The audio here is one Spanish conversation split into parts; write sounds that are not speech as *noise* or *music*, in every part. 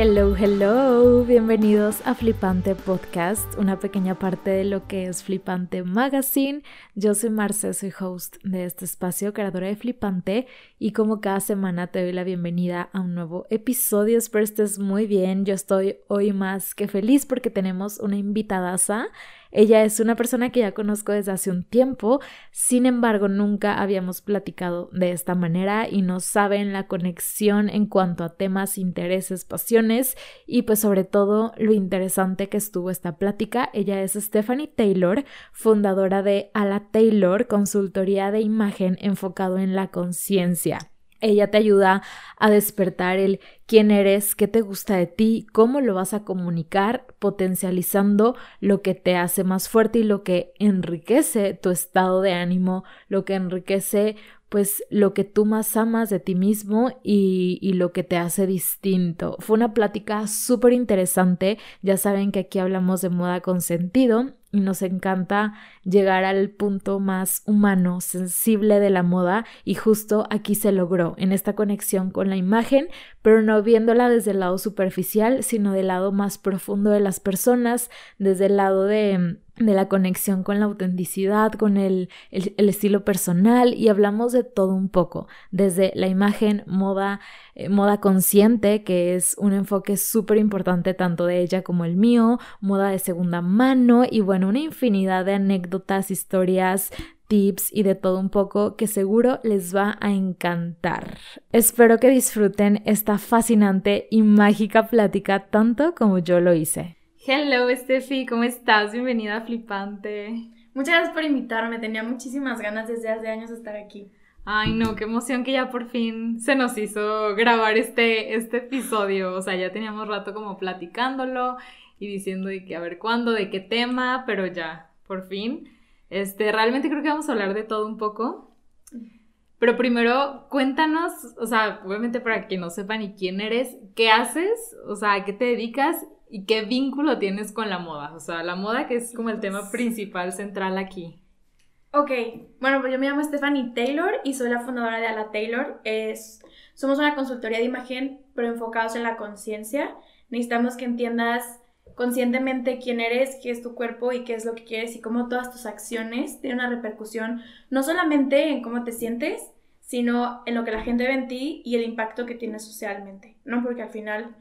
Hello, hello, bienvenidos a Flipante Podcast, una pequeña parte de lo que es Flipante Magazine. Yo soy Marce, soy host de este espacio, creadora de Flipante, y como cada semana te doy la bienvenida a un nuevo episodio. Espero estés muy bien. Yo estoy hoy más que feliz porque tenemos una invitadaza ella es una persona que ya conozco desde hace un tiempo, sin embargo nunca habíamos platicado de esta manera y no saben la conexión en cuanto a temas, intereses, pasiones y pues sobre todo lo interesante que estuvo esta plática. Ella es Stephanie Taylor, fundadora de Ala Taylor, consultoría de imagen enfocado en la conciencia. Ella te ayuda a despertar el quién eres, qué te gusta de ti, cómo lo vas a comunicar, potencializando lo que te hace más fuerte y lo que enriquece tu estado de ánimo, lo que enriquece pues lo que tú más amas de ti mismo y, lo que te hace distinto. Fue una plática súper interesante, ya saben que aquí hablamos de moda con sentido y nos encanta llegar al punto más humano, sensible de la moda y justo aquí se logró, en esta conexión con la imagen, pero no viéndola desde el lado superficial, sino del lado más profundo de las personas, desde el lado de de la conexión con la autenticidad, con el, el, estilo personal y hablamos de todo un poco, desde la imagen, moda, eh, moda consciente, que es un enfoque súper importante tanto de ella como el mío, moda de segunda mano y bueno, una infinidad de anécdotas, historias, tips y de todo un poco que seguro les va a encantar. Espero que disfruten esta fascinante y mágica plática tanto como yo lo hice. Hello, Steffi, ¿cómo estás? Bienvenida a Flipante. Muchas gracias por invitarme, tenía muchísimas ganas desde hace años de estar aquí. Ay, no, qué emoción que ya por fin se nos hizo grabar este, este episodio. O sea, ya teníamos rato como platicándolo y diciendo de que a ver cuándo, de qué tema, pero ya, por fin. Este, realmente creo que vamos a hablar de todo un poco. Pero primero, cuéntanos, o sea, obviamente para que no sepan ni quién eres, qué haces, o sea, a qué te dedicas ¿Y qué vínculo tienes con la moda? O sea, la moda que es como el tema principal, central aquí. Ok, bueno, pues yo me llamo Stephanie Taylor y soy la fundadora de Ala Taylor. Es, somos una consultoría de imagen, pero enfocados en la conciencia. Necesitamos que entiendas conscientemente quién eres, qué es tu cuerpo y qué es lo que quieres y cómo todas tus acciones tienen una repercusión no solamente en cómo te sientes, sino en lo que la gente ve en ti y el impacto que tienes socialmente, ¿no? Porque al final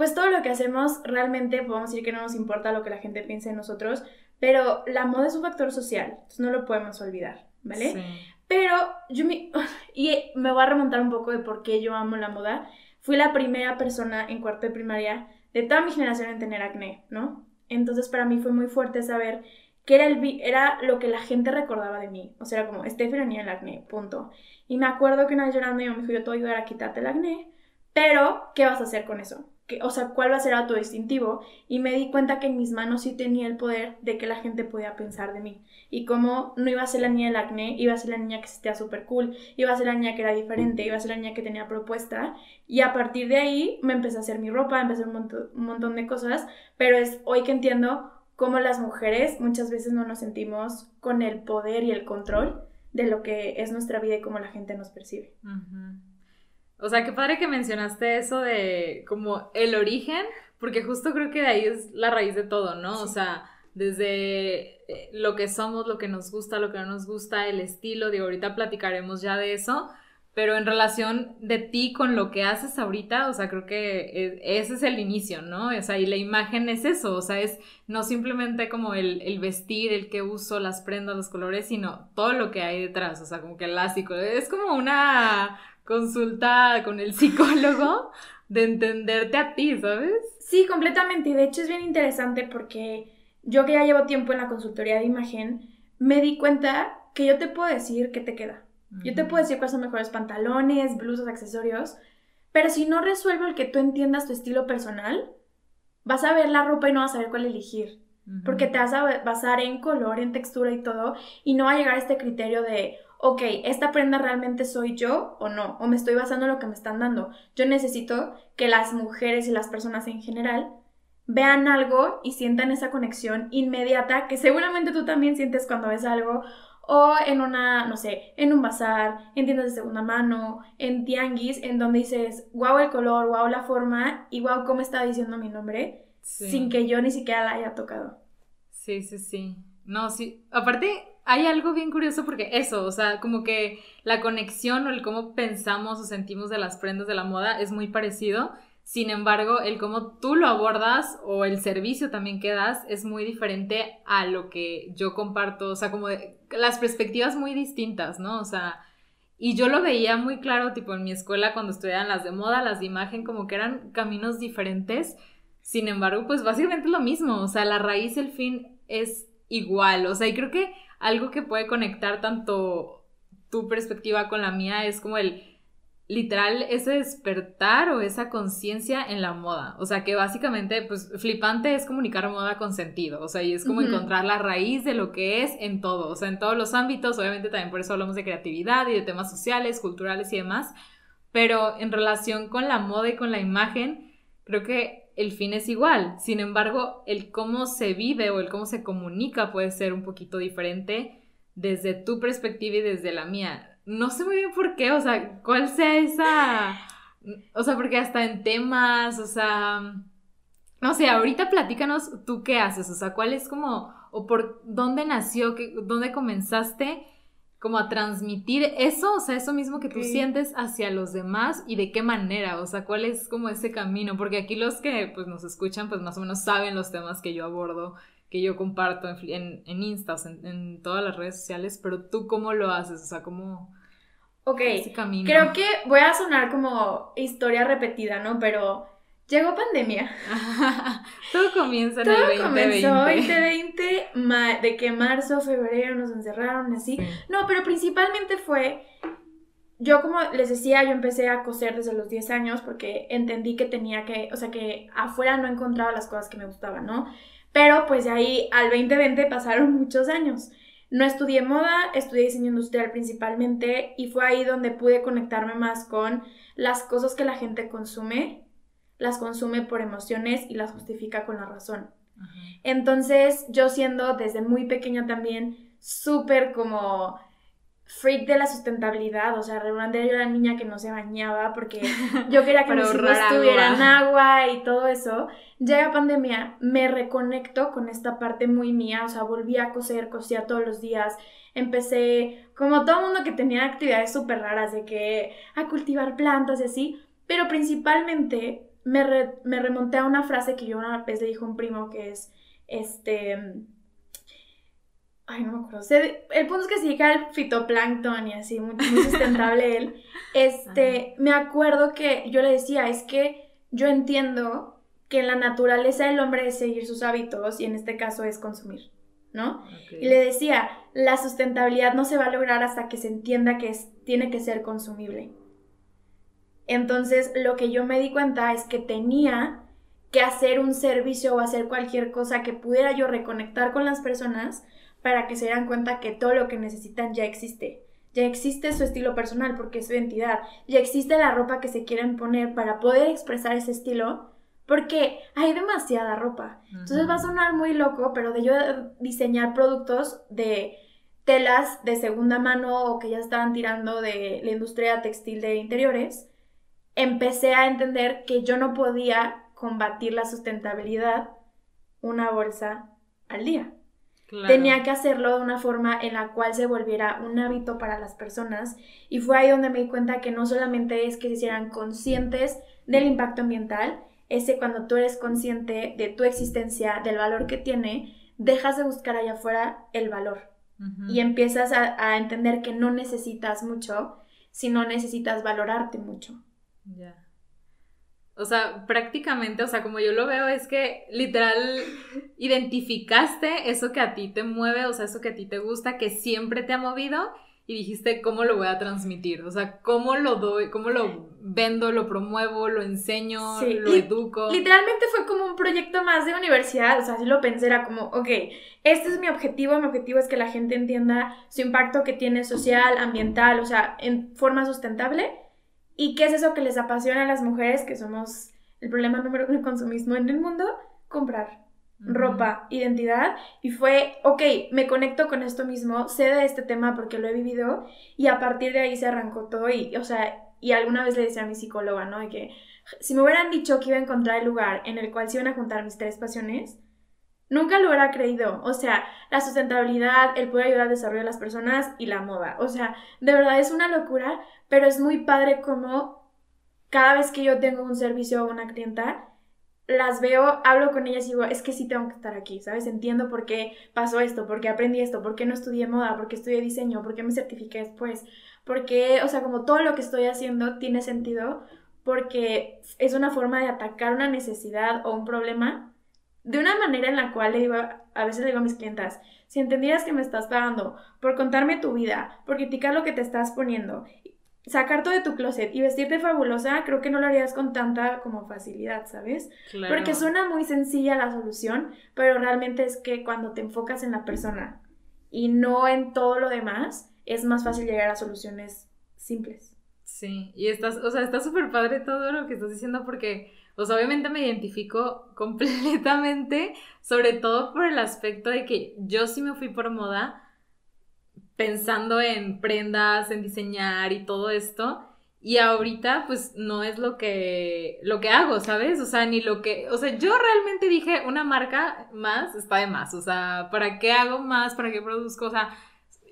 pues todo lo que hacemos realmente podemos decir que no nos importa lo que la gente piense de nosotros, pero la moda es un factor social, entonces no lo podemos olvidar, ¿vale? Sí. Pero yo me, *laughs* y me voy a remontar un poco de por qué yo amo la moda. Fui la primera persona en cuarto de primaria de toda mi generación en tener acné, ¿no? Entonces para mí fue muy fuerte saber que era, el, era lo que la gente recordaba de mí. O sea, era como, Stephanie el acné, punto. Y me acuerdo que una vez llorando yo me dijo, yo te voy a ayudar a quitarte el acné, pero ¿qué vas a hacer con eso? O sea, cuál va a ser distintivo y me di cuenta que en mis manos sí tenía el poder de que la gente podía pensar de mí. Y como no iba a ser la niña del acné, iba a ser la niña que se sentía súper cool, iba a ser la niña que era diferente, iba a ser la niña que tenía propuesta. Y a partir de ahí me empecé a hacer mi ropa, empecé hacer un montón, de cosas, pero es hoy que entiendo cómo las mujeres muchas veces no nos sentimos con el poder y el control de lo que es nuestra vida y cómo la gente nos percibe. O sea, qué padre que mencionaste eso de como el origen, porque justo creo que de ahí es la raíz de todo, ¿no? O sea, desde eh, lo que somos, lo que nos gusta, lo que no nos gusta, el estilo, digo, ahorita platicaremos ya de eso, pero en relación de ti con lo que haces ahorita, o sea, creo que e, ese es el inicio, ¿no? O sea, y la imagen es eso, o sea, es no simplemente como el, el vestir, el que uso, las prendas, los colores, sino todo lo que hay detrás, o sea, como que el lásico, es como una consulta con el psicólogo de entenderte a ti, ¿sabes? Sí, completamente. Y de hecho es bien interesante porque yo que ya llevo tiempo en la consultoría de imagen, me di cuenta que yo te puedo decir qué te queda. Yo te puedo decir cuáles son mejores pantalones, blusas, accesorios, pero si no resuelvo el que tú entiendas tu estilo personal, vas a ver la ropa y no vas a saber cuál elegir. Porque te vas a basar en color, en textura y todo, y no va a llegar a este criterio de, ok, esta prenda realmente soy yo o no, o me estoy basando en lo que me están dando. Yo necesito que las mujeres y las personas en general vean algo y sientan esa conexión inmediata que seguramente tú también sientes cuando ves algo o en una, no sé, en un bazar, en tiendas de segunda mano, en tianguis, en donde dices, wow el color, wow la forma y wow cómo está diciendo mi nombre, sin que yo ni siquiera la haya tocado. Sí, sí, sí. No, sí. Aparte, hay algo bien curioso porque eso, o sea, como que la conexión o el cómo pensamos o sentimos de las prendas de la moda es muy parecido. Sin embargo, el cómo tú lo abordas o el servicio también que das es muy diferente a lo que yo comparto, o sea, como las perspectivas muy distintas, ¿no? O sea, y yo lo veía muy claro, tipo en mi escuela cuando estudiaban las de moda, las de imagen, como que eran caminos diferentes. Sin embargo, pues básicamente lo mismo, o sea, la raíz, el fin es igual, o sea, y creo que algo que puede conectar tanto tu perspectiva con la mía es como el literal ese despertar o esa conciencia en la moda. O sea, que básicamente, pues, flipante es comunicar moda con sentido. O sea, y es como encontrar la raíz de lo que es en todo. O sea, en todos los ámbitos. Obviamente también por eso hablamos de creatividad y de temas sociales, culturales y demás. Pero en relación con la moda y con la imagen, creo que el fin es igual. Sin embargo, el cómo se vive o el cómo se comunica puede ser un poquito diferente desde tu perspectiva y desde la mía no sé muy bien por qué, o sea, cuál sea esa, o sea, porque hasta en temas, o sea, no sé, ahorita platícanos tú qué haces, o sea, cuál es como, o por dónde nació, qué, dónde comenzaste como a transmitir eso, o sea, eso mismo que tú sientes hacia los demás y de qué manera, o sea, cuál es como ese camino, porque aquí los que pues nos escuchan pues más o menos saben los temas que yo abordo que yo comparto en, en, Insta, en, todas las redes sociales, pero tú cómo lo haces, o sea, cómo... Ok, creo que voy a sonar como historia repetida, ¿no? Pero llegó pandemia. *laughs* Todo comienza en el 2020. comenzó 2020, de que marzo, febrero nos encerraron, así. No, pero principalmente fue yo como les decía, yo empecé a coser desde los 10 años porque entendí que tenía que, o sea, que afuera no encontraba las cosas que me gustaban, ¿no? Pero pues de ahí al 2020 pasaron *laughs* muchos años. No estudié moda, estudié diseño industrial principalmente y fue ahí donde pude conectarme más con las cosas que la gente consume, las consume por emociones y las justifica con la razón. Entonces yo siendo desde muy pequeña también súper como freak de la sustentabilidad, o sea, realmente yo era la niña que no se bañaba porque *laughs* yo quería que mis hijos tuvieran agua y todo eso. Llega pandemia, me reconecto con esta parte muy mía, o sea, volví a coser, cosía todos los días, empecé, como todo mundo que tenía actividades súper raras, de que a cultivar plantas y así, pero principalmente me, me remonté a una frase que yo una vez le dijo a un primo que es, este Ay, no me acuerdo. el punto es que se dedica al fitoplancton y así, muy, sustentable él. *laughs* Este, me acuerdo que yo le decía, es que yo entiendo que la naturaleza del hombre es seguir sus hábitos y en este caso es consumir, ¿no? Y le decía, la sustentabilidad no se va a lograr hasta que se entienda que tiene que ser consumible. Entonces, lo que yo me di cuenta es que tenía que hacer un servicio o hacer cualquier cosa que pudiera yo reconectar con las personas para que se den cuenta que todo lo que necesitan ya existe. Ya existe su estilo personal porque es su identidad. Ya existe la ropa que se quieren poner para poder expresar ese estilo porque hay demasiada ropa. Entonces va a sonar muy loco, pero de yo diseñar productos de telas de segunda mano o que ya estaban tirando de la industria textil de interiores, empecé a entender que yo no podía combatir la sustentabilidad una bolsa al día. Tenía que hacerlo de una forma en la cual se volviera un hábito para las personas y fue ahí donde me di cuenta que no solamente es que se hicieran conscientes del impacto ambiental, ese cuando tú eres consciente de tu existencia, del valor que tiene, dejas de buscar allá afuera el valor y empiezas a, a, entender que no necesitas mucho, sino necesitas valorarte mucho. Ya. O sea, prácticamente, o sea, como yo lo veo, es que literal identificaste eso que a ti te mueve, o sea, eso que a ti te gusta, que siempre te ha movido y dijiste cómo lo voy a transmitir, o sea, cómo lo doy, cómo lo vendo, lo promuevo, lo enseño, lo educo. Literalmente fue como un proyecto más de universidad, o sea, así lo pensé, era como, ok, este es mi objetivo, mi objetivo es que la gente entienda su impacto que tiene social, ambiental, o sea, en forma sustentable ¿Y qué es eso que les apasiona a las mujeres, que somos el problema número uno de consumismo en el mundo? Comprar. ropa, identidad, y fue, ok, me conecto con esto mismo, sé de este tema porque lo he vivido, y a partir de ahí se arrancó todo, y, o sea, y alguna vez le decía a mi psicóloga, ¿no? De que si me hubieran dicho que iba a encontrar el lugar en el cual se iban a juntar mis tres pasiones, nunca lo hubiera creído. O sea, la sustentabilidad, el poder ayudar al desarrollo de las personas y la moda. O sea, de verdad es una locura, pero es muy padre como cada vez que yo tengo un servicio o una clienta, las veo, hablo con ellas y digo, es que sí tengo que estar aquí, ¿sabes? Entiendo por qué pasó esto, por qué aprendí esto, por qué no estudié moda, por qué estudié diseño, por qué me certifiqué después, porque, o sea, como todo lo que estoy haciendo tiene sentido porque es una forma de atacar una necesidad o un problema de una manera en la cual digo, a veces le digo a mis clientas, si entendieras que me estás pagando por contarme tu vida, por criticar lo que te estás poniendo, sacar todo de tu closet y vestirte fabulosa, creo que no lo harías con tanta como facilidad, ¿sabes? Porque suena muy sencilla la solución, pero realmente es que cuando te enfocas en la persona y no en todo lo demás, es más fácil llegar a soluciones simples. Sí, y estás, o sea, está súper padre todo lo que estás diciendo porque, pues obviamente me identifico *laughs* completamente, sobre todo por el aspecto de que yo sí me fui por moda pensando en prendas, en diseñar y todo esto. Y ahorita, pues, no es lo que, lo que hago, ¿sabes? O sea, ni lo que, o sea, yo realmente dije, una marca más está de más, o sea, ¿para qué hago más? ¿Para qué produzco? O sea,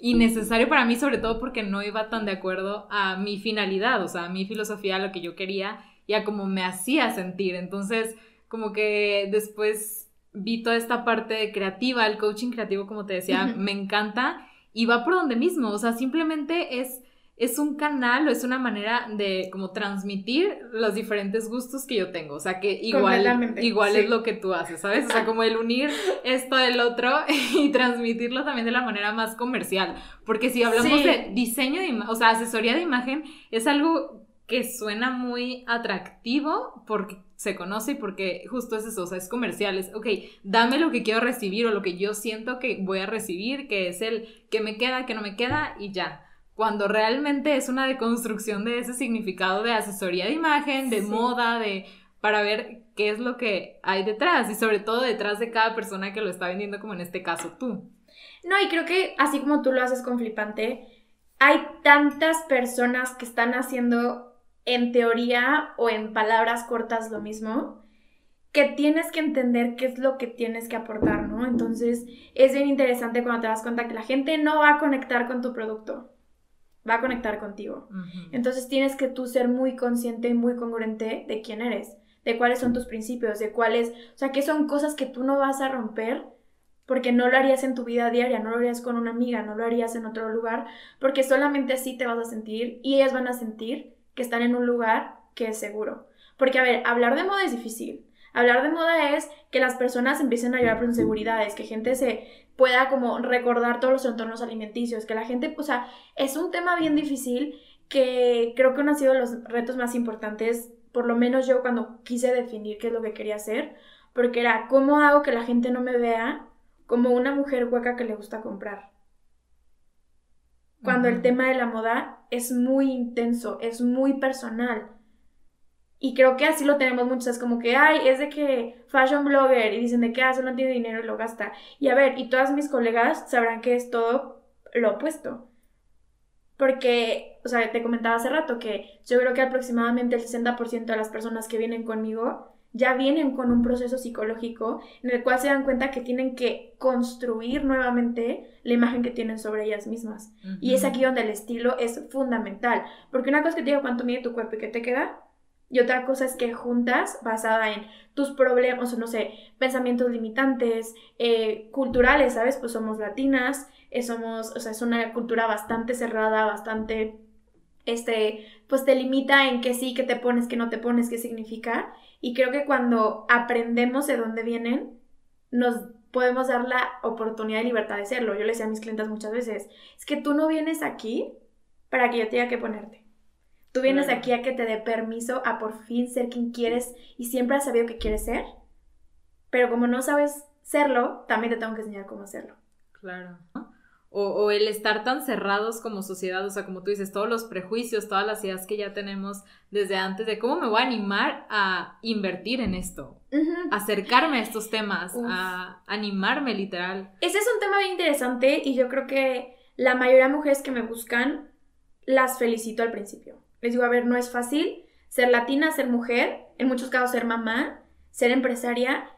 innecesario para mí, sobre todo porque no iba tan de acuerdo a mi finalidad, o sea, a mi filosofía, a lo que yo quería y a cómo me hacía sentir. Entonces, como que después vi toda esta parte creativa, el coaching creativo, como te decía, me encanta y va por donde mismo, o sea, simplemente es es un canal o es una manera de como transmitir los diferentes gustos que yo tengo. O sea, que igual, igual es lo que tú haces, ¿sabes? O sea, como el unir esto del otro *laughs* y transmitirlo también de la manera más comercial. Porque si hablamos de diseño, de o sea, asesoría de imagen, es algo que suena muy atractivo porque se conoce y porque justo es eso, o sea, es comercial, es, ok, dame lo que quiero recibir o lo que yo siento que voy a recibir, que es el que me queda, que no me queda y ya cuando realmente es una deconstrucción de ese significado de asesoría de imagen, de moda, de para ver qué es lo que hay detrás y sobre todo detrás de cada persona que lo está vendiendo, como en este caso tú. No, y creo que así como tú lo haces con Flipante, hay tantas personas que están haciendo en teoría o en palabras cortas lo mismo, que tienes que entender qué es lo que tienes que aportar, ¿no? Entonces es bien interesante cuando te das cuenta que la gente no va a conectar con tu producto va a conectar contigo. Entonces tienes que tú ser muy consciente y muy congruente de quién eres, de cuáles son tus principios, de cuáles, o sea, qué son cosas que tú no vas a romper porque no lo harías en tu vida diaria, no lo harías con una amiga, no lo harías en otro lugar, porque solamente así te vas a sentir y ellas van a sentir que están en un lugar que es seguro. Porque, a ver, hablar de moda es difícil. Hablar de moda es que las personas empiecen a llevar por inseguridades, que gente se pueda como recordar todos los entornos alimenticios, que la gente, o sea, es un tema bien difícil que creo que uno ha sido los retos más importantes, por lo menos yo cuando quise definir qué es lo que quería hacer, porque era, ¿cómo hago que la gente no me vea como una mujer hueca que le gusta comprar? Cuando el tema de la moda es muy intenso, es muy personal. Y creo que así lo tenemos muchos, es como que, ay, es de que fashion blogger y dicen de que hace, ah, no tiene dinero y lo gasta. Y a ver, y todas mis colegas sabrán que es todo lo opuesto. Porque, o sea, te comentaba hace rato que yo creo que aproximadamente el 60% de las personas que vienen conmigo ya vienen con un proceso psicológico en el cual se dan cuenta que tienen que construir nuevamente la imagen que tienen sobre ellas mismas. Y es aquí donde el estilo es fundamental. Porque una cosa que te digo cuánto mide tu cuerpo y qué te queda, y otra cosa es que juntas, basada en tus problemas, o no sé, pensamientos limitantes, eh, culturales, ¿sabes? Pues somos latinas, somos, o sea, es una cultura bastante cerrada, bastante, este, pues te limita en qué sí, qué te pones, qué no te pones, qué significa. Y creo que cuando aprendemos de dónde vienen, nos podemos dar la oportunidad y libertad de serlo. Yo le decía a mis clientes muchas veces, es que tú no vienes aquí para que yo tenga que ponerte. Tú vienes aquí a que te dé permiso a por fin ser quien quieres y siempre has sabido que quieres ser, pero como no sabes serlo, también te tengo que enseñar cómo hacerlo. Claro. O, el estar tan cerrados como sociedad, o sea, como tú dices, todos los prejuicios, todas las ideas que ya tenemos desde antes de cómo me voy a animar a invertir en esto, acercarme a estos temas, a animarme literal. Ese es un tema bien interesante y yo creo que la mayoría de mujeres que me buscan las felicito al principio. Les digo, a ver, no es fácil ser latina, ser mujer, en muchos casos ser mamá, ser empresaria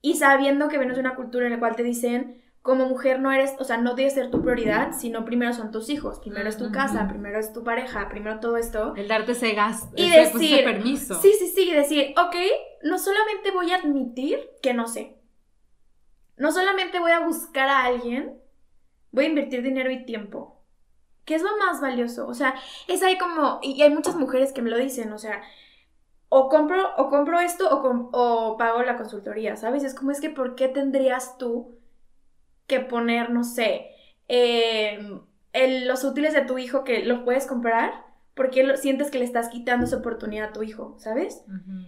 y sabiendo que vienes de una cultura en la cual te dicen, como mujer no eres, o sea, no debe ser tu prioridad, sino primero son tus hijos, primero es tu casa, primero es tu pareja, primero todo esto. El darte ese gas, y ese, pues, decir, permiso. Sí, sí, sí, decir, ok, no solamente voy a admitir que no sé, no solamente voy a buscar a alguien, voy a invertir dinero y tiempo. ¿Qué es lo más valioso? O sea, es ahí como, y hay muchas mujeres que me lo dicen, o sea, o compro, o compro esto o, o pago la consultoría, ¿sabes? Es como es que, ¿por qué tendrías tú que poner, no sé, em, los útiles de tu hijo que los puedes comprar, porque lo, sientes que le estás quitando esa oportunidad a tu hijo, ¿sabes?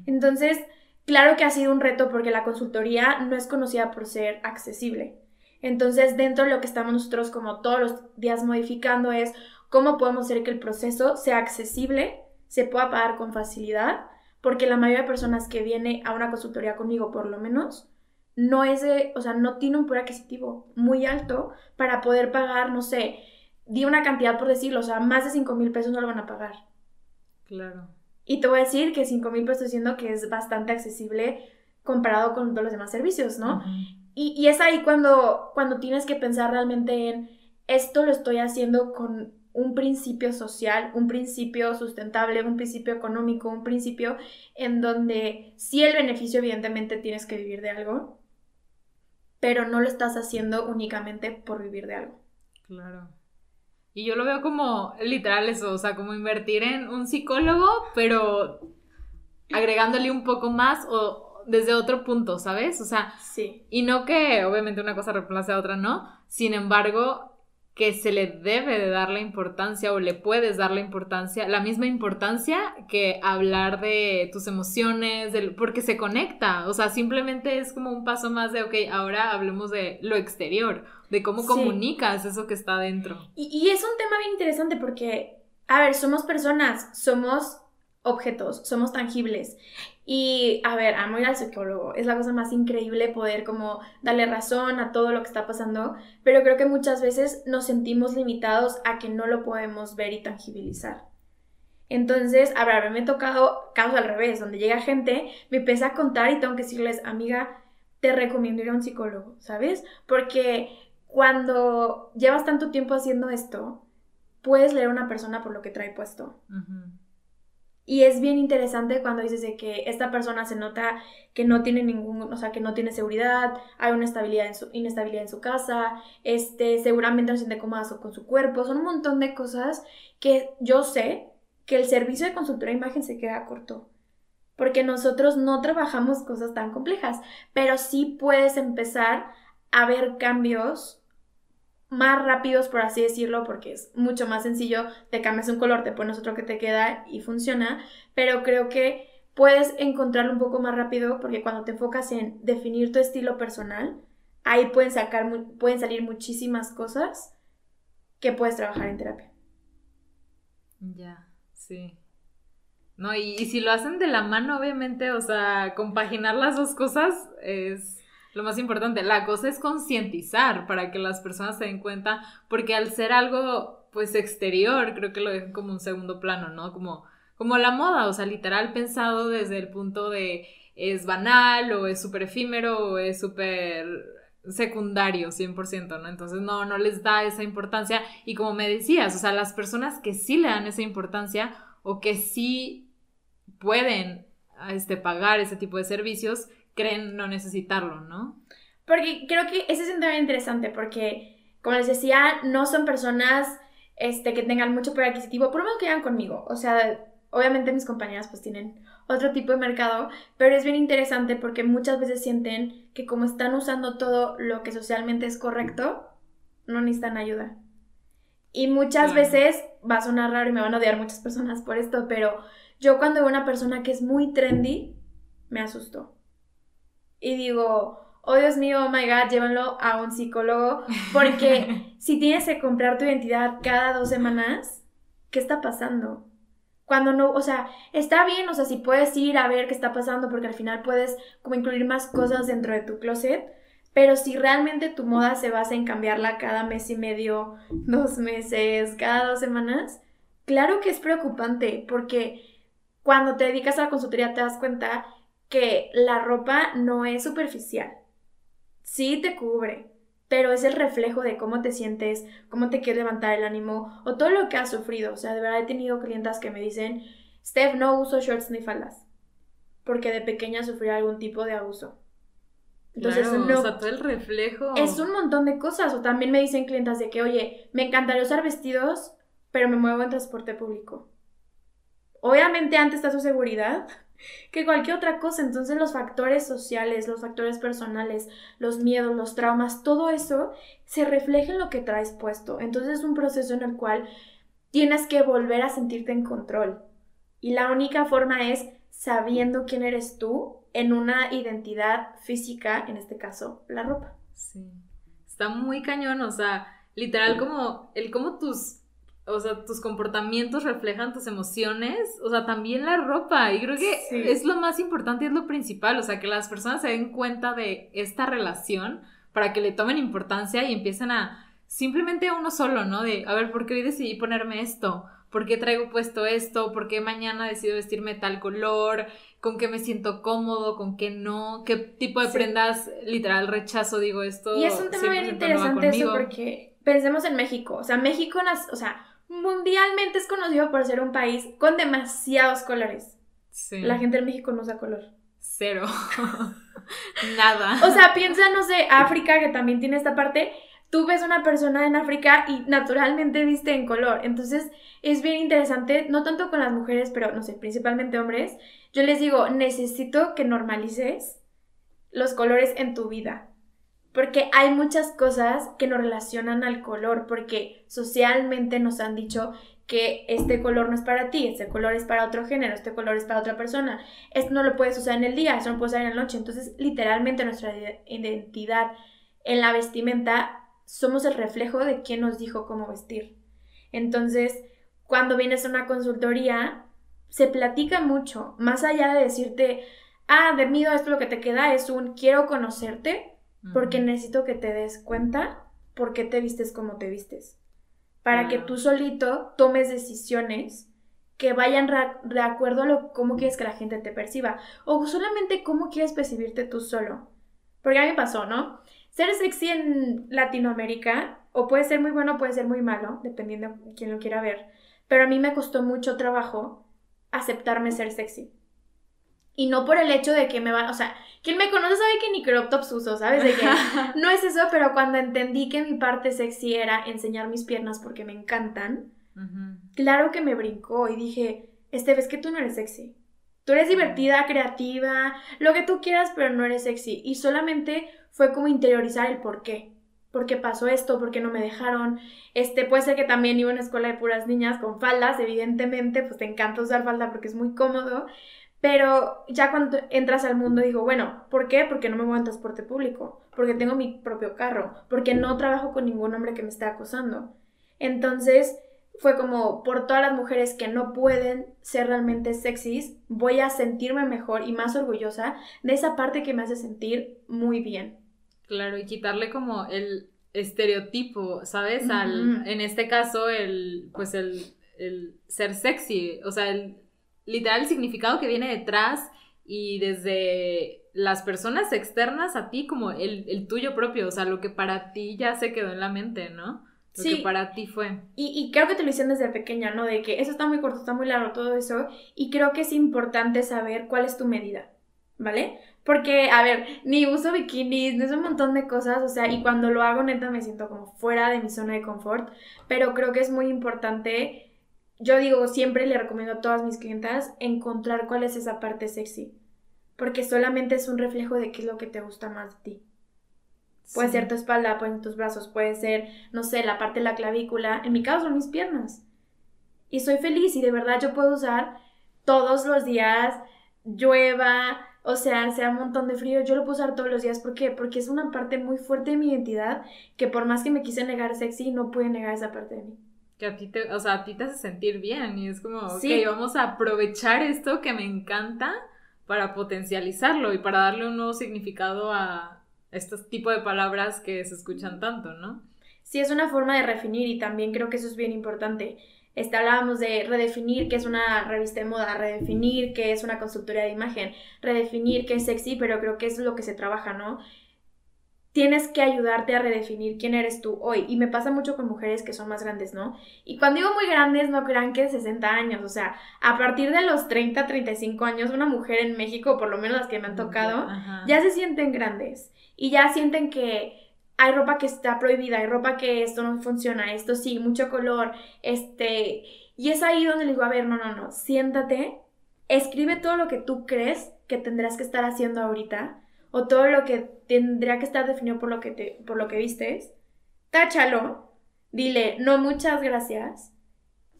Entonces, claro que ha sido un reto porque la consultoría no es conocida por ser accesible. Entonces, dentro de lo que estamos nosotros como todos los días modificando es cómo podemos hacer que el proceso sea accesible, se pueda pagar con facilidad, porque la mayoría de personas que viene a una consultoría conmigo, por lo menos, no es de, o sea, no tiene un poder adquisitivo muy alto para poder pagar, no sé, di una cantidad por decirlo, o sea, más de 5 mil pesos no lo van a pagar. Claro. Y te voy a decir que 5 mil pesos diciendo que es bastante accesible comparado con todos los demás servicios, ¿no? y, y, es ahí cuando, cuando tienes que pensar realmente en esto lo estoy haciendo con un principio social, un principio sustentable, un principio económico, un principio en donde sí el beneficio evidentemente tienes que vivir de algo, pero no lo estás haciendo únicamente por vivir de algo. Claro. Y yo lo veo como literal eso, o sea, como invertir en un psicólogo, pero agregándole un poco más o desde otro punto, ¿sabes? O sea, sí. Y no que obviamente una cosa reemplace a otra, ¿no? Sin embargo, que se le debe de dar la importancia o le puedes dar la importancia, la misma importancia que hablar de tus emociones, porque se conecta, o sea, simplemente es como un paso más de, ok, ahora hablemos de lo exterior, de cómo comunicas eso que está dentro. Y, y es un tema bien interesante porque, a ver, somos personas, somos objetos, somos tangibles. Y a ver, amo ir al psicólogo, es la cosa más increíble poder como darle razón a todo lo que está pasando, pero creo que muchas veces nos sentimos limitados a que no lo podemos ver y tangibilizar. Entonces, a ver, me ha tocado casos al revés, donde llega gente, me empieza a contar y tengo que decirles, amiga, te recomiendo ir a un psicólogo, ¿sabes? Porque cuando llevas tanto tiempo haciendo esto, puedes leer a una persona por lo que trae puesto. Y es bien interesante cuando dices de que esta persona se nota que no tiene ningún, o sea, que no tiene seguridad, hay una estabilidad en su, inestabilidad en su casa, este, seguramente no se siente cómoda con su cuerpo, son un montón de cosas que yo sé que el servicio de consultoría de imagen se queda corto. Porque nosotros no trabajamos cosas tan complejas, pero sí puedes empezar a ver cambios más rápidos, por así decirlo, porque es mucho más sencillo, te cambias un color, te pones otro que te queda y funciona, pero creo que puedes encontrarlo un poco más rápido porque cuando te enfocas en definir tu estilo personal, ahí pueden, sacar, pueden salir muchísimas cosas que puedes trabajar en terapia. Ya, sí. No, y, y si lo hacen de la mano, obviamente, o sea, compaginar las dos cosas es lo más importante. La cosa es concientizar para que las personas se den cuenta, porque al ser algo pues exterior, creo que lo dejan como un segundo plano, ¿no? Como, como la moda, o sea, literal pensado desde el punto de es banal o es súper efímero o es súper secundario 100%, ¿no? Entonces no, no les da esa importancia y como me decías, o sea, las personas que sí le dan esa importancia o que sí pueden este, pagar ese tipo de servicios, creen no necesitarlo, ¿no? Porque creo que ese es un tema interesante, porque, como les decía, no son personas este, que tengan mucho poder adquisitivo, por lo menos que vayan conmigo. O sea, obviamente mis compañeras pues tienen otro tipo de mercado, pero es bien interesante porque muchas veces sienten que como están usando todo lo que socialmente es correcto, no necesitan ayuda. Y muchas veces, va a sonar raro y me van a odiar muchas personas por esto, pero yo cuando veo una persona que es muy trendy, me asusto y digo, oh Dios mío, oh my God, llévenlo a un psicólogo, porque *laughs* si tienes que comprar tu identidad cada dos semanas, ¿qué está pasando? Cuando no, o sea, está bien, o sea, si puedes ir a ver qué está pasando, porque al final puedes como incluir más cosas dentro de tu closet, pero si realmente tu moda se basa en cambiarla cada mes y medio, dos meses, cada dos semanas, claro que es preocupante, porque cuando te dedicas a la consultoría te das cuenta que la ropa no es superficial. Sí te cubre, pero es el reflejo de cómo te sientes, cómo te quieres levantar el ánimo o todo lo que has sufrido. O sea, de verdad he tenido clientas que me dicen, Steph, no uso shorts ni faldas, porque de pequeña sufrí algún tipo de abuso. Entonces, no, o sea, todo el reflejo. Es un montón de cosas. O también me dicen clientas de que, oye, me encantaría usar vestidos, pero me muevo en transporte público. Obviamente antes está su seguridad, que cualquier otra cosa. Entonces los factores sociales, los factores personales, los miedos, los traumas, todo eso se refleja en lo que traes puesto. Entonces es un proceso en el cual tienes que volver a sentirte en control. Y la única forma es sabiendo quién eres tú en una identidad física, en este caso, la ropa. Sí. Está muy cañón, o sea, literal como el cómo tus o sea, tus comportamientos reflejan tus emociones, o sea, también la ropa. Y creo que es lo más importante y es lo principal, o sea, que las personas se den cuenta de esta relación para que le tomen importancia y empiecen a simplemente a uno solo, ¿no? De, a ver, ¿por qué hoy decidí ponerme esto? ¿Por qué traigo puesto esto? ¿Por qué mañana decido vestirme tal color? ¿Con qué me siento cómodo? ¿Con qué no? ¿Qué tipo de prendas literal rechazo digo esto? Y es un tema bien interesante eso porque pensemos en México, o sea, México, o sea, mundialmente es conocido por ser un país con demasiados colores. Sí. La gente en México no usa color. Cero. *laughs* Nada. O sea, piensa, no sé, África, que también tiene esta parte. Tú ves una persona en África y naturalmente viste en color. Entonces, es bien interesante, no tanto con las mujeres, pero no sé, principalmente hombres. Yo les digo, necesito que normalices los colores en tu vida porque hay muchas cosas que nos relacionan al color, porque socialmente nos han dicho que este color no es para ti, este color es para otro género, este color es para otra persona, esto no lo puedes usar en el día, esto no lo puedes usar en la noche, entonces literalmente nuestra identidad en la vestimenta somos el reflejo de quién nos dijo cómo vestir. Entonces, cuando vienes a una consultoría, se platica mucho, más allá de decirte, ah, de mí esto lo que te queda es un quiero conocerte, porque necesito que te des cuenta por qué te vistes como te vistes. Para que tú solito tomes decisiones que vayan de acuerdo a lo, cómo quieres que la gente te perciba. O solamente cómo quieres percibirte tú solo. Porque a mí me pasó, ¿no? Ser sexy en Latinoamérica, o puede ser muy bueno o puede ser muy malo, dependiendo de quién lo quiera ver. Pero a mí me costó mucho trabajo aceptarme ser sexy. Y no por el hecho de que me van, o sea, quien me conoce sabe que ni crop tops uso, ¿sabes? De que *laughs* no es eso, pero cuando entendí que mi parte sexy era enseñar mis piernas porque me encantan, claro que me brincó y dije, este ves que tú no eres sexy. Tú eres divertida, creativa, lo que tú quieras, pero no eres sexy. Y solamente fue como interiorizar el por qué. ¿Por qué pasó esto? ¿Por qué no me dejaron? Este, puede ser que también iba a una escuela de puras niñas con faldas, evidentemente, pues te encanta usar falda porque es muy cómodo. Pero ya cuando entras al mundo digo, bueno, ¿por qué? Porque no me voy en transporte público, porque tengo mi propio carro, porque no trabajo con ningún hombre que me esté acosando. Entonces fue como, por todas las mujeres que no pueden ser realmente sexys, voy a sentirme mejor y más orgullosa de esa parte que me hace sentir muy bien. Claro, y quitarle como el estereotipo, ¿sabes? Al, en este caso, el, pues el, el ser sexy, o sea, el literal el significado que viene detrás y desde las personas externas a ti como el, tuyo propio, o sea, lo que para ti ya se quedó en la mente, ¿no? Lo que para ti fue. Y, y, creo que te lo hicieron desde pequeña, ¿no? De que eso está muy corto, está muy largo, todo eso. Y creo que es importante saber cuál es tu medida, ¿vale? Porque, a ver, ni uso bikinis, no es un montón de cosas, o sea, y cuando lo hago, neta, me siento como fuera de mi zona de confort. Pero creo que es muy importante yo digo, siempre le recomiendo a todas mis clientas encontrar cuál es esa parte sexy, porque solamente es un reflejo de qué es lo que te gusta más de ti. Puede ser tu espalda, pueden ser tus brazos, puede ser, no sé, la parte de la clavícula. En mi caso son mis piernas. Y soy feliz y de verdad yo puedo usar todos los días, llueva, o sea, sea un montón de frío, yo lo puedo usar todos los días. ¿Por qué? Porque es una parte muy fuerte de mi identidad que por más que me quise negar sexy, no pude negar esa parte de mí. Que a ti te, o sea, a ti te hace sentir bien y es como, sí. ok, vamos a aprovechar esto que me encanta para potencializarlo y para darle un nuevo significado a estos tipos de palabras que se escuchan tanto, ¿no? Sí, es una forma de redefinir y también creo que eso es bien importante. Este, hablábamos de redefinir qué es una revista de moda, redefinir qué es una consultoría de imagen, redefinir qué es sexy, pero creo que eso es lo que se trabaja, ¿no? Tienes que ayudarte a redefinir quién eres tú hoy. Y me pasa mucho con mujeres que son más grandes, ¿no? Y cuando digo muy grandes, no crean que 60 años. O sea, a partir de los 30, 35 años, una mujer en México, por lo menos las que me han tocado, ya se sienten grandes. Y ya sienten que hay ropa que está prohibida, hay ropa que esto no funciona, esto sí, mucho color, este... Y es ahí donde le digo, a ver, no, no, no, siéntate, escribe todo lo que tú crees que tendrás que estar haciendo ahorita, o todo lo que tendría que estar definido por lo que, te, por lo que vistes, táchalo, dile, no, muchas gracias,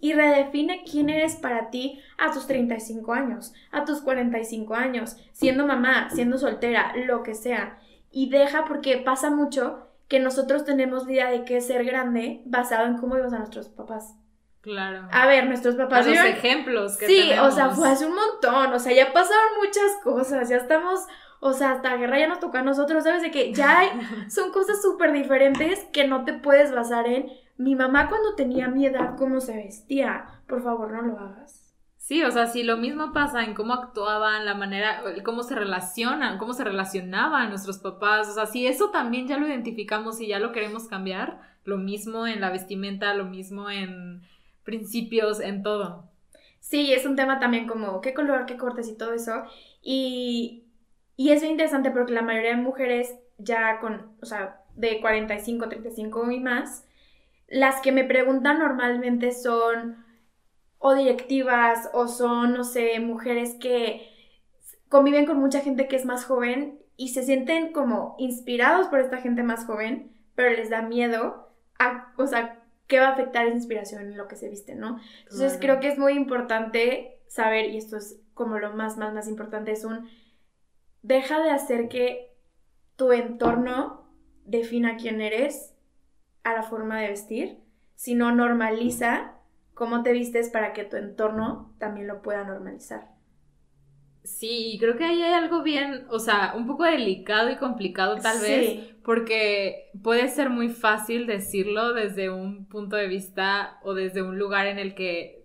y redefine quién eres para ti a tus 35 años, a tus 45 años, siendo mamá, siendo soltera, lo que sea. Y deja, porque pasa mucho que nosotros tenemos la idea de que ser grande basado en cómo vimos a nuestros papás. Claro. A ver, nuestros papás. Los ejemplos que Sí, o sea, fue hace un montón. O sea, ya pasaron muchas cosas. Ya estamos. O sea, hasta la guerra ya nos tocó a nosotros, ¿sabes? De que ya hay, *laughs* son cosas súper diferentes que no te puedes basar en mi mamá cuando tenía mi edad, cómo se vestía. Por favor, no lo hagas. Sí, o sea, si lo mismo pasa en cómo actuaban, la manera, cómo se relacionan, cómo se relacionaban nuestros papás, o sea, si eso también ya lo identificamos y ya lo queremos cambiar, lo mismo en la vestimenta, lo mismo en principios, en todo. Sí, es un tema también como qué color, qué cortes y todo eso. Y, y es bien interesante porque la mayoría de mujeres ya con, o sea, de 45, 35 y más, las que me preguntan normalmente son o directivas o son, no sé, mujeres que conviven con mucha gente que es más joven y se sienten como inspirados por esta gente más joven, pero les da miedo a, o sea, qué va a afectar esa inspiración en lo que se viste, ¿no? Entonces creo que es muy importante saber, y esto es como lo más, más, más importante, es un, deja de hacer que tu entorno defina quién eres a la forma de vestir, sino normaliza cómo te vistes para que tu entorno también lo pueda normalizar. Sí, creo que ahí hay algo bien, o sea, un poco delicado y complicado tal vez, porque puede ser muy fácil decirlo desde un punto de vista o desde un lugar en el que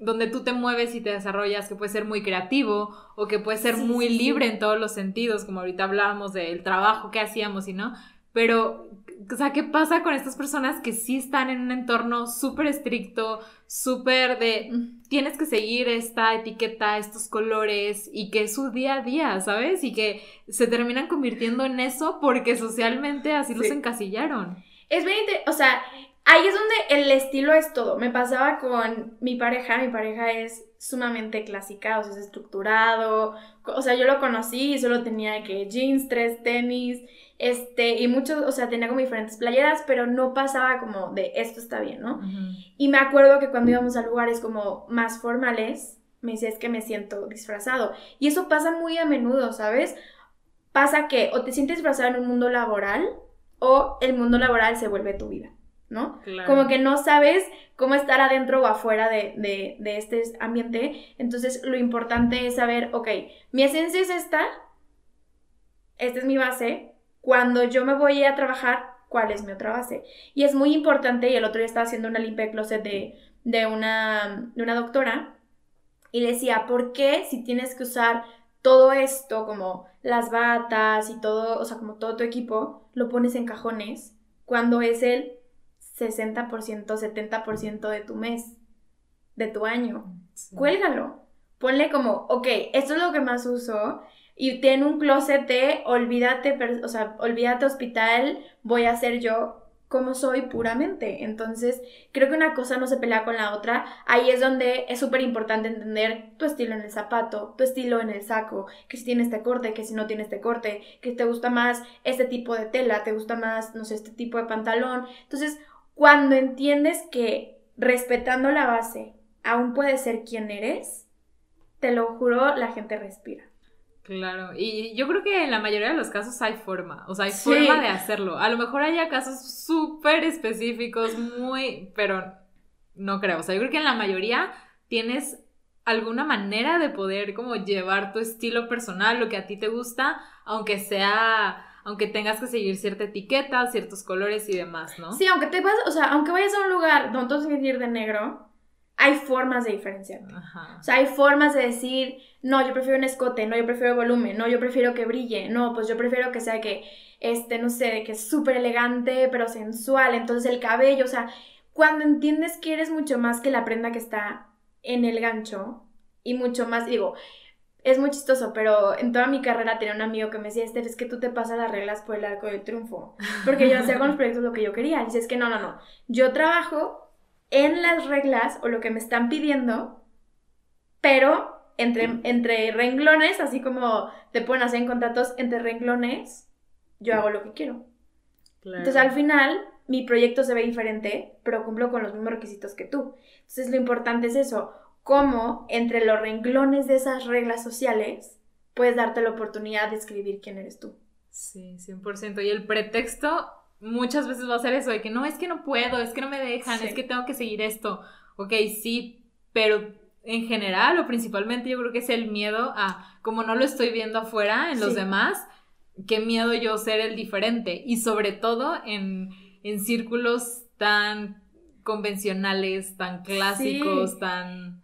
donde tú te mueves y te desarrollas, que puede ser muy creativo o que puede ser muy libre en todos los sentidos, como ahorita hablábamos del trabajo que hacíamos y no, pero o sea, ¿qué pasa con estas personas que sí están en un entorno súper estricto, súper de tienes que seguir esta etiqueta, estos colores y que es su día a día, ¿sabes? Y que se terminan convirtiendo en eso porque socialmente así los encasillaron. Es bien, o sea, ahí es donde el estilo es todo. Me pasaba con mi pareja, mi pareja es sumamente clásica, o sea, es estructurado, o sea, yo lo conocí y solo tenía que jeans, tres tenis este, y muchos, o sea, tenía como diferentes playeras, pero no pasaba como de esto está bien, ¿no? Y me acuerdo que cuando íbamos a lugares como más formales, me decía es que me siento disfrazado. Y eso pasa muy a menudo, ¿sabes? Pasa que o te sientes disfrazado en un mundo laboral o el mundo laboral se vuelve tu vida, ¿no? Como que no sabes cómo estar adentro o afuera de, de, de este ambiente. Entonces, lo importante es saber, ok, mi esencia es esta, esta es mi base, cuando yo me voy a trabajar, cuál es mi otra base. Y es muy importante, y el otro día estaba haciendo una limpia de closet de, una, de una doctora, y le decía, ¿por qué si tienes que usar todo esto, como las batas y todo, o sea, como todo tu equipo, lo pones en cajones cuando es el 60%, 70% de tu mes, de tu año? Cuélgalo. Ponle como, ok, esto es lo que más uso y tiene un closet de olvídate, o sea, olvídate hospital, voy a ser yo como soy puramente. Entonces, creo que una cosa no se pelea con la otra. Ahí es donde es súper importante entender tu estilo en el zapato, tu estilo en el saco, que si tiene este corte, que si no tiene este corte, que te gusta más este tipo de tela, te gusta más, no sé, este tipo de pantalón. Entonces, cuando entiendes que respetando la base aún puedes ser quien eres, te lo juro, la gente respira. Claro, y yo creo que en la mayoría de los casos hay forma, o sea, hay forma de hacerlo. A lo mejor haya casos súper específicos, muy, pero no creo. O sea, yo creo que en la mayoría tienes alguna manera de poder como llevar tu estilo personal, lo que a ti te gusta, aunque sea, aunque tengas que seguir cierta etiqueta, ciertos colores y demás, ¿no? Sí, aunque te vas, o sea, aunque vayas a un lugar donde todos que ir de negro, hay formas de diferenciarte. O sea, hay formas de decir, no, yo prefiero un escote, no, yo prefiero volumen, no, yo prefiero que brille, no, pues yo prefiero que sea que, este, no sé, que es súper elegante, pero sensual, entonces el cabello, o sea, cuando entiendes que eres mucho más que la prenda que está en el gancho y mucho más, digo, es muy chistoso, pero en toda mi carrera tenía un amigo que me decía, Esther, es que tú te pasas las reglas por el arco del triunfo, porque yo hacía con los proyectos lo que yo quería. Y dice, es que no, no, no, yo trabajo en las reglas o lo que me están pidiendo, pero entre, entre renglones, así como te pueden hacer en contratos, entre renglones, yo hago lo que quiero. Entonces al final mi proyecto se ve diferente, pero cumplo con los mismos requisitos que tú. Entonces lo importante es eso, cómo entre los renglones de esas reglas sociales puedes darte la oportunidad de escribir quién eres tú. Sí, 100%. Y el pretexto muchas veces va a ser eso, de que no, es que no puedo, es que no me dejan, es que tengo que seguir esto. Ok, sí, pero en general o principalmente yo creo que es el miedo a, como no lo estoy viendo afuera en los demás, qué miedo yo ser el diferente. Y sobre todo en, en círculos tan convencionales, tan clásicos, tan...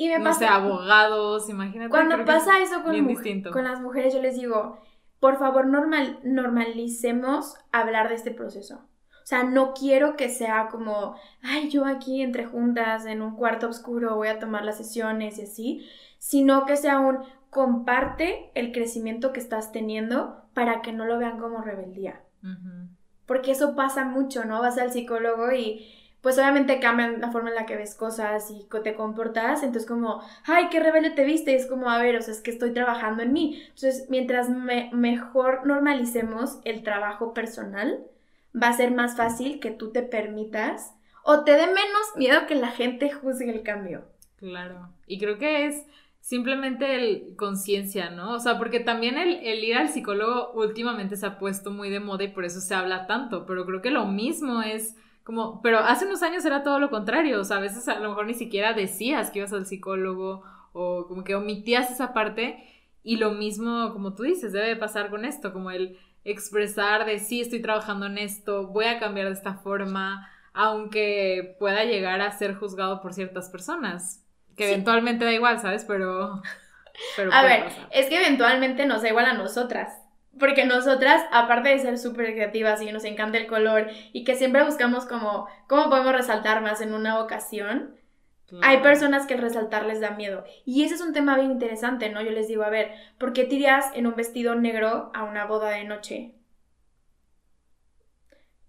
Y me pasa, no sé, abogados, imagínate. Cuando pasa eso con, con las mujeres, yo les digo, por favor normal, normalicemos hablar de este proceso. O sea, no quiero que sea como, ay, yo aquí entre juntas en un cuarto oscuro voy a tomar las sesiones y así, sino que sea un comparte el crecimiento que estás teniendo para que no lo vean como rebeldía. Porque eso pasa mucho, ¿no? Vas al psicólogo y pues obviamente cambian la forma en la que ves cosas y te comportas, entonces como, ay, qué rebelde te viste, y es como, a ver, o sea, es que estoy trabajando en mí. Entonces, mientras mejor normalicemos el trabajo personal, va a ser más fácil que tú te permitas o te dé menos miedo que la gente juzgue el cambio. Claro, y creo que es simplemente el conciencia, ¿no? O sea, porque también el, ir al psicólogo últimamente se ha puesto muy de moda y por eso se habla tanto, pero creo que lo mismo es como, pero hace unos años era todo lo contrario, o sea, a veces a lo mejor ni siquiera decías que ibas al psicólogo o como que omitías esa parte y lo mismo, como tú dices, debe pasar con esto, como el expresar de sí, estoy trabajando en esto, voy a cambiar de esta forma, aunque pueda llegar a ser juzgado por ciertas personas, que eventualmente da igual, ¿sabes? Pero... pero a ver, es que eventualmente nos da igual a nosotras. Porque nosotras, aparte de ser súper creativas y nos encanta el color y que siempre buscamos como cómo podemos resaltar más en una ocasión, hay personas que el resaltar les da miedo. Y ese es un tema bien interesante, ¿no? Yo les digo, a ver, ¿por qué tiras en un vestido negro a una boda de noche?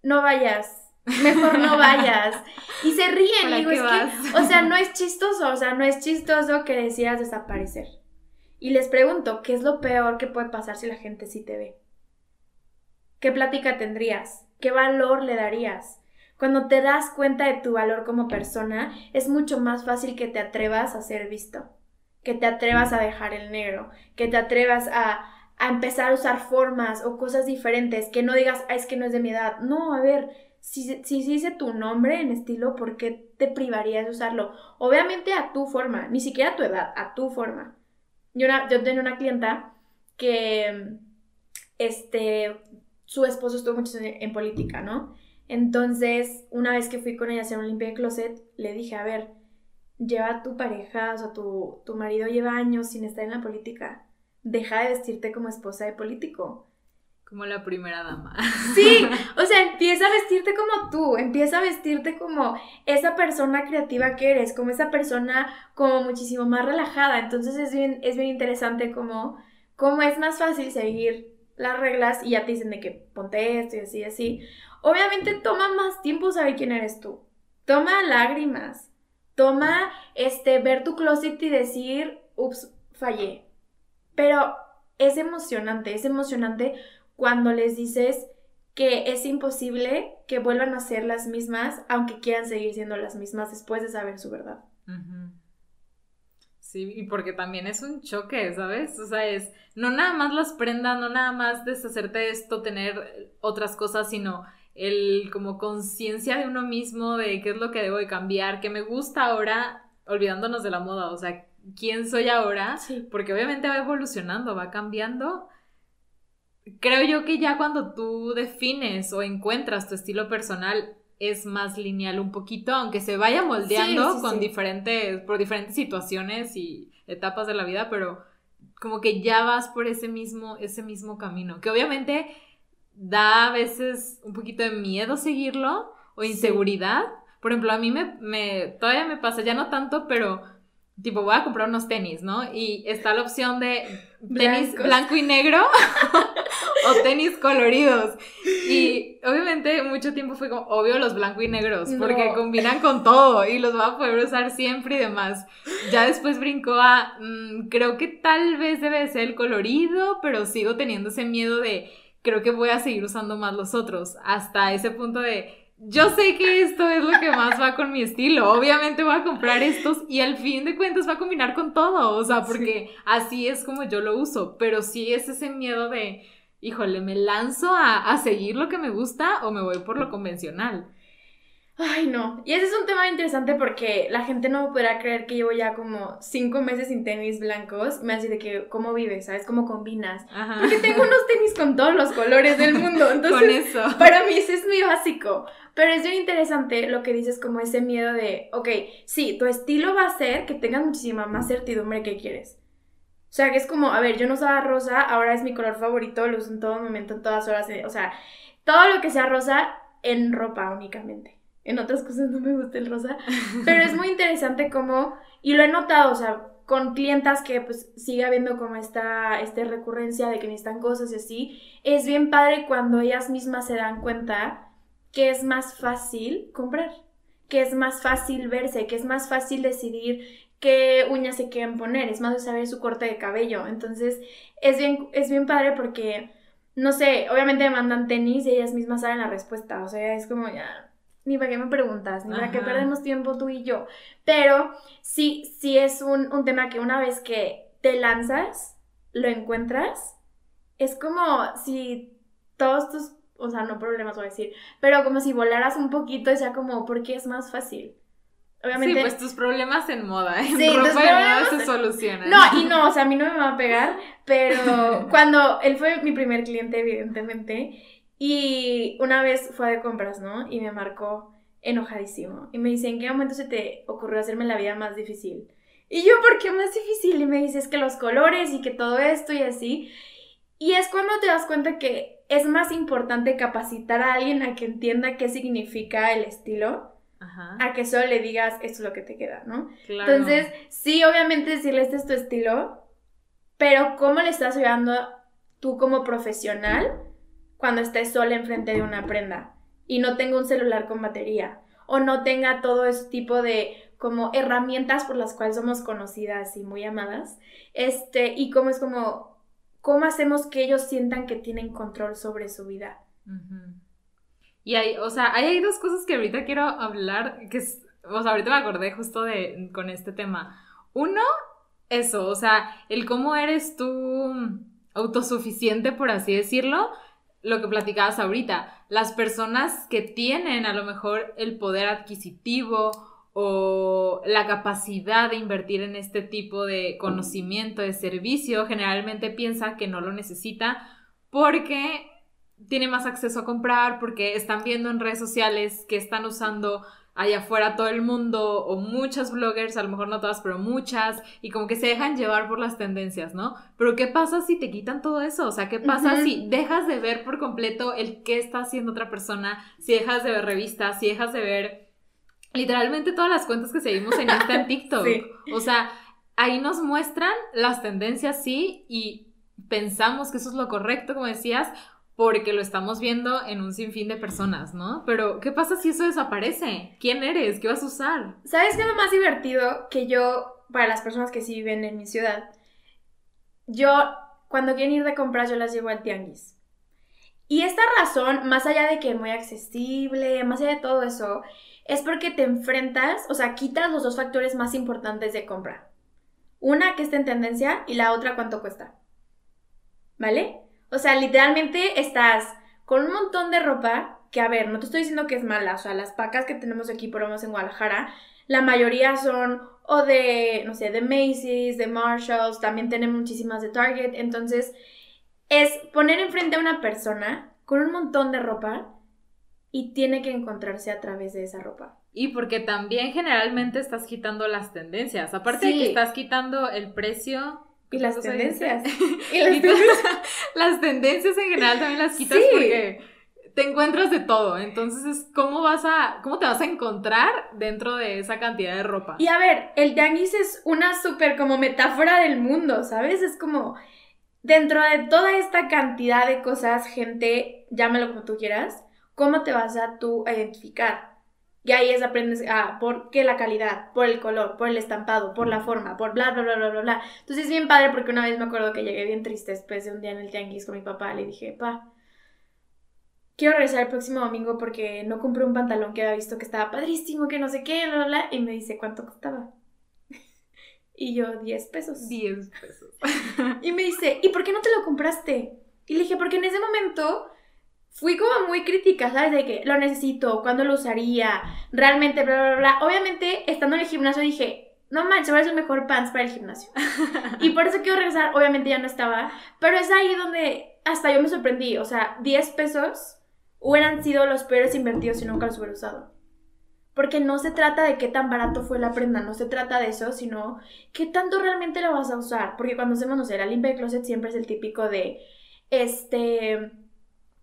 No vayas. Mejor no *laughs* vayas. Y se ríen. digo, es que, o sea, no es chistoso. O sea, no es chistoso que decías desaparecer. Y les pregunto, ¿qué es lo peor que puede pasar si la gente sí te ve? ¿Qué plática tendrías? ¿Qué valor le darías? Cuando te das cuenta de tu valor como persona, es mucho más fácil que te atrevas a ser visto, que te atrevas a dejar el negro, que te atrevas a, a empezar a usar formas o cosas diferentes, que no digas, ah, es que no es de mi edad. No, a ver, si, si, dice tu nombre en estilo, ¿por qué te privarías de usarlo? Obviamente a tu forma, ni siquiera a tu edad, a tu forma. Yo, yo tenía una clienta que, este, su esposo estuvo mucho en, política, ¿no? Entonces, una vez que fui con ella a hacer un limpia de closet, le dije, a ver, lleva tu pareja, o sea, tu, tu marido lleva años sin estar en la política. Deja de vestirte como esposa de político. Como la primera dama. *laughs* Sí, o sea, empieza a vestirte como tú, empieza a vestirte como esa persona creativa que eres, como esa persona como muchísimo más relajada. Entonces es bien, es bien interesante como, como es más fácil seguir las reglas y ya te dicen de que ponte esto y así, así. Obviamente toma más tiempo saber quién eres tú. Toma lágrimas. Toma, este, ver tu closet y decir, ups, fallé. Pero es emocionante, es emocionante cuando les dices que es imposible que vuelvan a ser las mismas, aunque quieran seguir siendo las mismas después de saber su verdad. Sí, y porque también es un choque, ¿sabes? O sea, es no nada más las prendas, no nada más deshacerte de esto, tener otras cosas, sino el como conciencia de uno mismo, de qué es lo que debo de cambiar, qué me gusta ahora, olvidándonos de la moda, o sea, quién soy ahora, Sí. porque obviamente va evolucionando, va cambiando. Creo yo que ya cuando tú defines o encuentras tu estilo personal es más lineal un poquito, aunque se vaya moldeando Sí, sí, con sí. diferentes, por diferentes situaciones y etapas de la vida, pero como que ya vas por ese mismo, ese mismo camino, que obviamente da a veces un poquito de miedo seguirlo o inseguridad. Por ejemplo, a mí me, me, todavía me pasa, ya no tanto, pero tipo voy a comprar unos tenis, ¿no? Y está la opción de tenis Blancos. blanco y negro *laughs* o tenis coloridos. Y obviamente mucho tiempo fue como, obvio los blanco y negros, porque No. combinan con todo y los voy a poder usar siempre y demás. Ya después brincó a, mm, creo que tal vez debe de ser el colorido, pero sigo teniendo ese miedo de, creo que voy a seguir usando más los otros, hasta ese punto de, yo sé que esto es lo que más va con mi estilo, obviamente voy a comprar estos y al fin de cuentas va a combinar con todo, o sea, porque así es como yo lo uso, pero sí es ese miedo de, híjole, ¿me lanzo a, a seguir lo que me gusta o me voy por lo convencional? Ay, no. Y ese es un tema interesante porque la gente no podrá creer que llevo ya como cinco meses sin tenis blancos. Me hace de que, ¿cómo vives? ¿Sabes? ¿Cómo combinas? Ajá. Porque tengo unos tenis con todos los colores del mundo. *laughs* con Entonces, eso. para mí ese es muy básico. Pero es bien interesante lo que dices, como ese miedo de, ok, sí, tu estilo va a ser que tengas muchísima más certidumbre que quieres. O sea, que es como, a ver, yo no usaba rosa, ahora es mi color favorito, lo uso en todo momento, en todas horas. eh, O sea, todo lo que sea rosa en ropa únicamente. En otras cosas no me gusta el rosa. *laughs* Pero es muy interesante como, y lo he notado, o sea, con clientas que pues sigue habiendo como esta, esta recurrencia de que necesitan cosas y así, es bien padre cuando ellas mismas se dan cuenta que es más fácil comprar, que es más fácil verse, que es más fácil decidir qué uñas se quieren poner, es más de saber su corte de cabello. Entonces, es bien, es bien padre porque, no sé, obviamente me mandan tenis y ellas mismas saben la respuesta, o sea, es como ya... Ni para qué me preguntas, ni para qué perdemos tiempo tú y yo. Pero sí, sí es un, un tema que una vez que te lanzas, lo encuentras, es como si todos tus, o sea, no problemas voy a decir, pero como si volaras un poquito y sea como, porque es más fácil. Obviamente. Sí, pues tus problemas en moda, en Sí, tus ropa moda problemas- se solucionan. No, y no, o sea, a mí no me va a pegar, pero *laughs* cuando él fue mi primer cliente, evidentemente, y una vez fue de compras, ¿no? Y me marcó enojadísimo. Y me dice, ¿en qué momento se te ocurrió hacerme la vida más difícil? Y yo, ¿por qué más difícil? Y me dice, es que los colores y que todo esto y así. Y es cuando te das cuenta que es más importante capacitar a alguien a que entienda qué significa el estilo, Ajá, a que solo le digas, esto es lo que te queda, ¿no? claro. Entonces, sí, obviamente decirle este es tu estilo, pero ¿cómo le estás ayudando tú como profesional cuando estés sola enfrente de una prenda y no tenga un celular con batería o no tenga todo ese tipo de como herramientas por las cuales somos conocidas y muy amadas? Este, y cómo es como cómo hacemos que ellos sientan que tienen control sobre su vida. Y hay, o sea, hay, hay dos cosas que ahorita quiero hablar, que es, o sea, ahorita me acordé justo de, con este tema. Uno, eso, o sea, el cómo eres tú autosuficiente, por así decirlo, lo que platicabas ahorita. Las personas que tienen a lo mejor el poder adquisitivo o la capacidad de invertir en este tipo de conocimiento, de servicio, generalmente piensa que no lo necesita porque tiene más acceso a comprar, porque están viendo en redes sociales que están usando allá afuera todo el mundo o muchas bloggers, a lo mejor no todas, pero muchas, y como que se dejan llevar por las tendencias, ¿no? Pero ¿qué pasa si te quitan todo eso? O sea, ¿qué pasa si dejas de ver por completo el qué está haciendo otra persona, si dejas de ver revistas, si dejas de ver literalmente todas las cuentas que seguimos en Insta, en *laughs* TikTok? Sí. O sea, ahí nos muestran las tendencias, sí, y pensamos que eso es lo correcto, como decías, porque lo estamos viendo en un sinfín de personas, ¿no? Pero, ¿qué pasa si eso desaparece? ¿Quién eres? ¿Qué vas a usar? ¿Sabes qué es lo más divertido? Que yo, para las personas que sí viven en mi ciudad, yo cuando quieren ir de compras yo las llevo al tianguis. Y esta razón, más allá de que es muy accesible, más allá de todo eso, es porque te enfrentas, o sea, quitas los dos factores más importantes de compra. Una que está en tendencia y la otra cuánto cuesta. ¿Vale? O sea, literalmente estás con un montón de ropa que, a ver, no te estoy diciendo que es mala. O sea, las pacas que tenemos aquí, por lo en Guadalajara, la mayoría son o de, no sé, de Macy's, de Marshalls, también tenemos muchísimas de Target. Entonces, es poner enfrente a una persona con un montón de ropa y tiene que encontrarse a través de esa ropa. Y porque también generalmente estás quitando las tendencias. Aparte de que estás quitando el precio. Y las tendencias. y las, *laughs* las, tendencias en general también las quitas porque te encuentras de todo. Entonces, ¿cómo vas a, cómo te vas a encontrar dentro de esa cantidad de ropa? Y a ver, el tianguis es una súper como metáfora del mundo, ¿sabes? Es como dentro de toda esta cantidad de cosas, gente, llámalo como tú quieras, ¿cómo te vas a tú identificar? Y ahí es aprendes, ah, ¿por qué la calidad? Por el color, por el estampado, por la forma, por bla, bla, bla, bla, bla, bla. Entonces es bien padre porque una vez me acuerdo que llegué bien triste después de un día en el tianguis con mi papá. Le dije, pa, quiero regresar el próximo domingo porque no compré un pantalón que había visto que estaba padrísimo, que no sé qué, bla, bla, bla. Y me dice, ¿cuánto costaba? *laughs* y yo, 10 pesos. 10 pesos. *laughs* y me dice, ¿y por qué no te lo compraste? Y le dije, porque en ese momento fui como muy crítica, ¿sabes? De que lo necesito, cuándo lo usaría, realmente, bla, bla, bla. Obviamente, estando en el gimnasio dije, no manches, ahora es el mejor pants para el gimnasio. *laughs* y por eso quiero regresar, obviamente ya no estaba, pero es ahí donde hasta yo me sorprendí, o sea, 10 pesos hubieran sido los peores invertidos si nunca los hubiera usado. Porque no se trata de qué tan barato fue la prenda, no se trata de eso, sino qué tanto realmente la vas a usar. Porque cuando hacemos, no sé, la limpia de closet siempre es el típico de, este,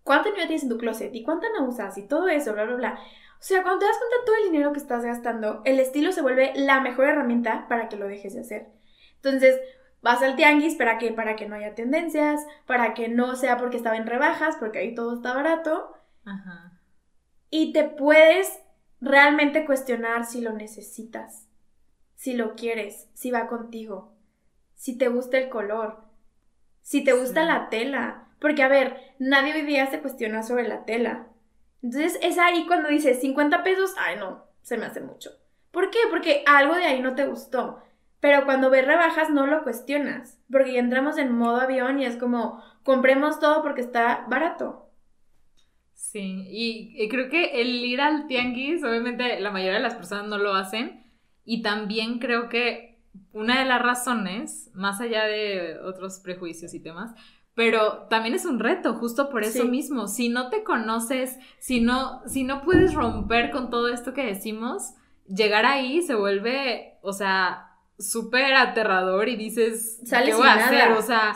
¿cuánto dinero tienes en tu closet? ¿Y cuánto no usas? Y todo eso, bla, bla, bla. O sea, cuando te das cuenta de todo el dinero que estás gastando, el estilo se vuelve la mejor herramienta para que lo dejes de hacer. Entonces, vas al tianguis para que para que no haya tendencias, para que no sea porque estaba en rebajas, porque ahí todo está barato. Ajá. Y te puedes realmente cuestionar si lo necesitas, si lo quieres, si va contigo, si te gusta el color, si te gusta la tela. Porque, a ver, nadie hoy día se cuestiona sobre la tela. Entonces es ahí cuando dices 50 pesos, ay no, se me hace mucho. ¿Por qué? Porque algo de ahí no te gustó. Pero cuando ves rebajas no lo cuestionas. Porque ya entramos en modo avión y es como, compremos todo porque está barato. Sí, y, creo que el ir al tianguis, obviamente la mayoría de las personas no lo hacen. Y también creo que una de las razones, más allá de otros prejuicios y temas, pero también es un reto, justo por eso mismo. Si no te conoces, si no, si no puedes romper con todo esto que decimos, llegar ahí se vuelve, o sea, súper aterrador y dices, ¿qué voy a hacer? O sea,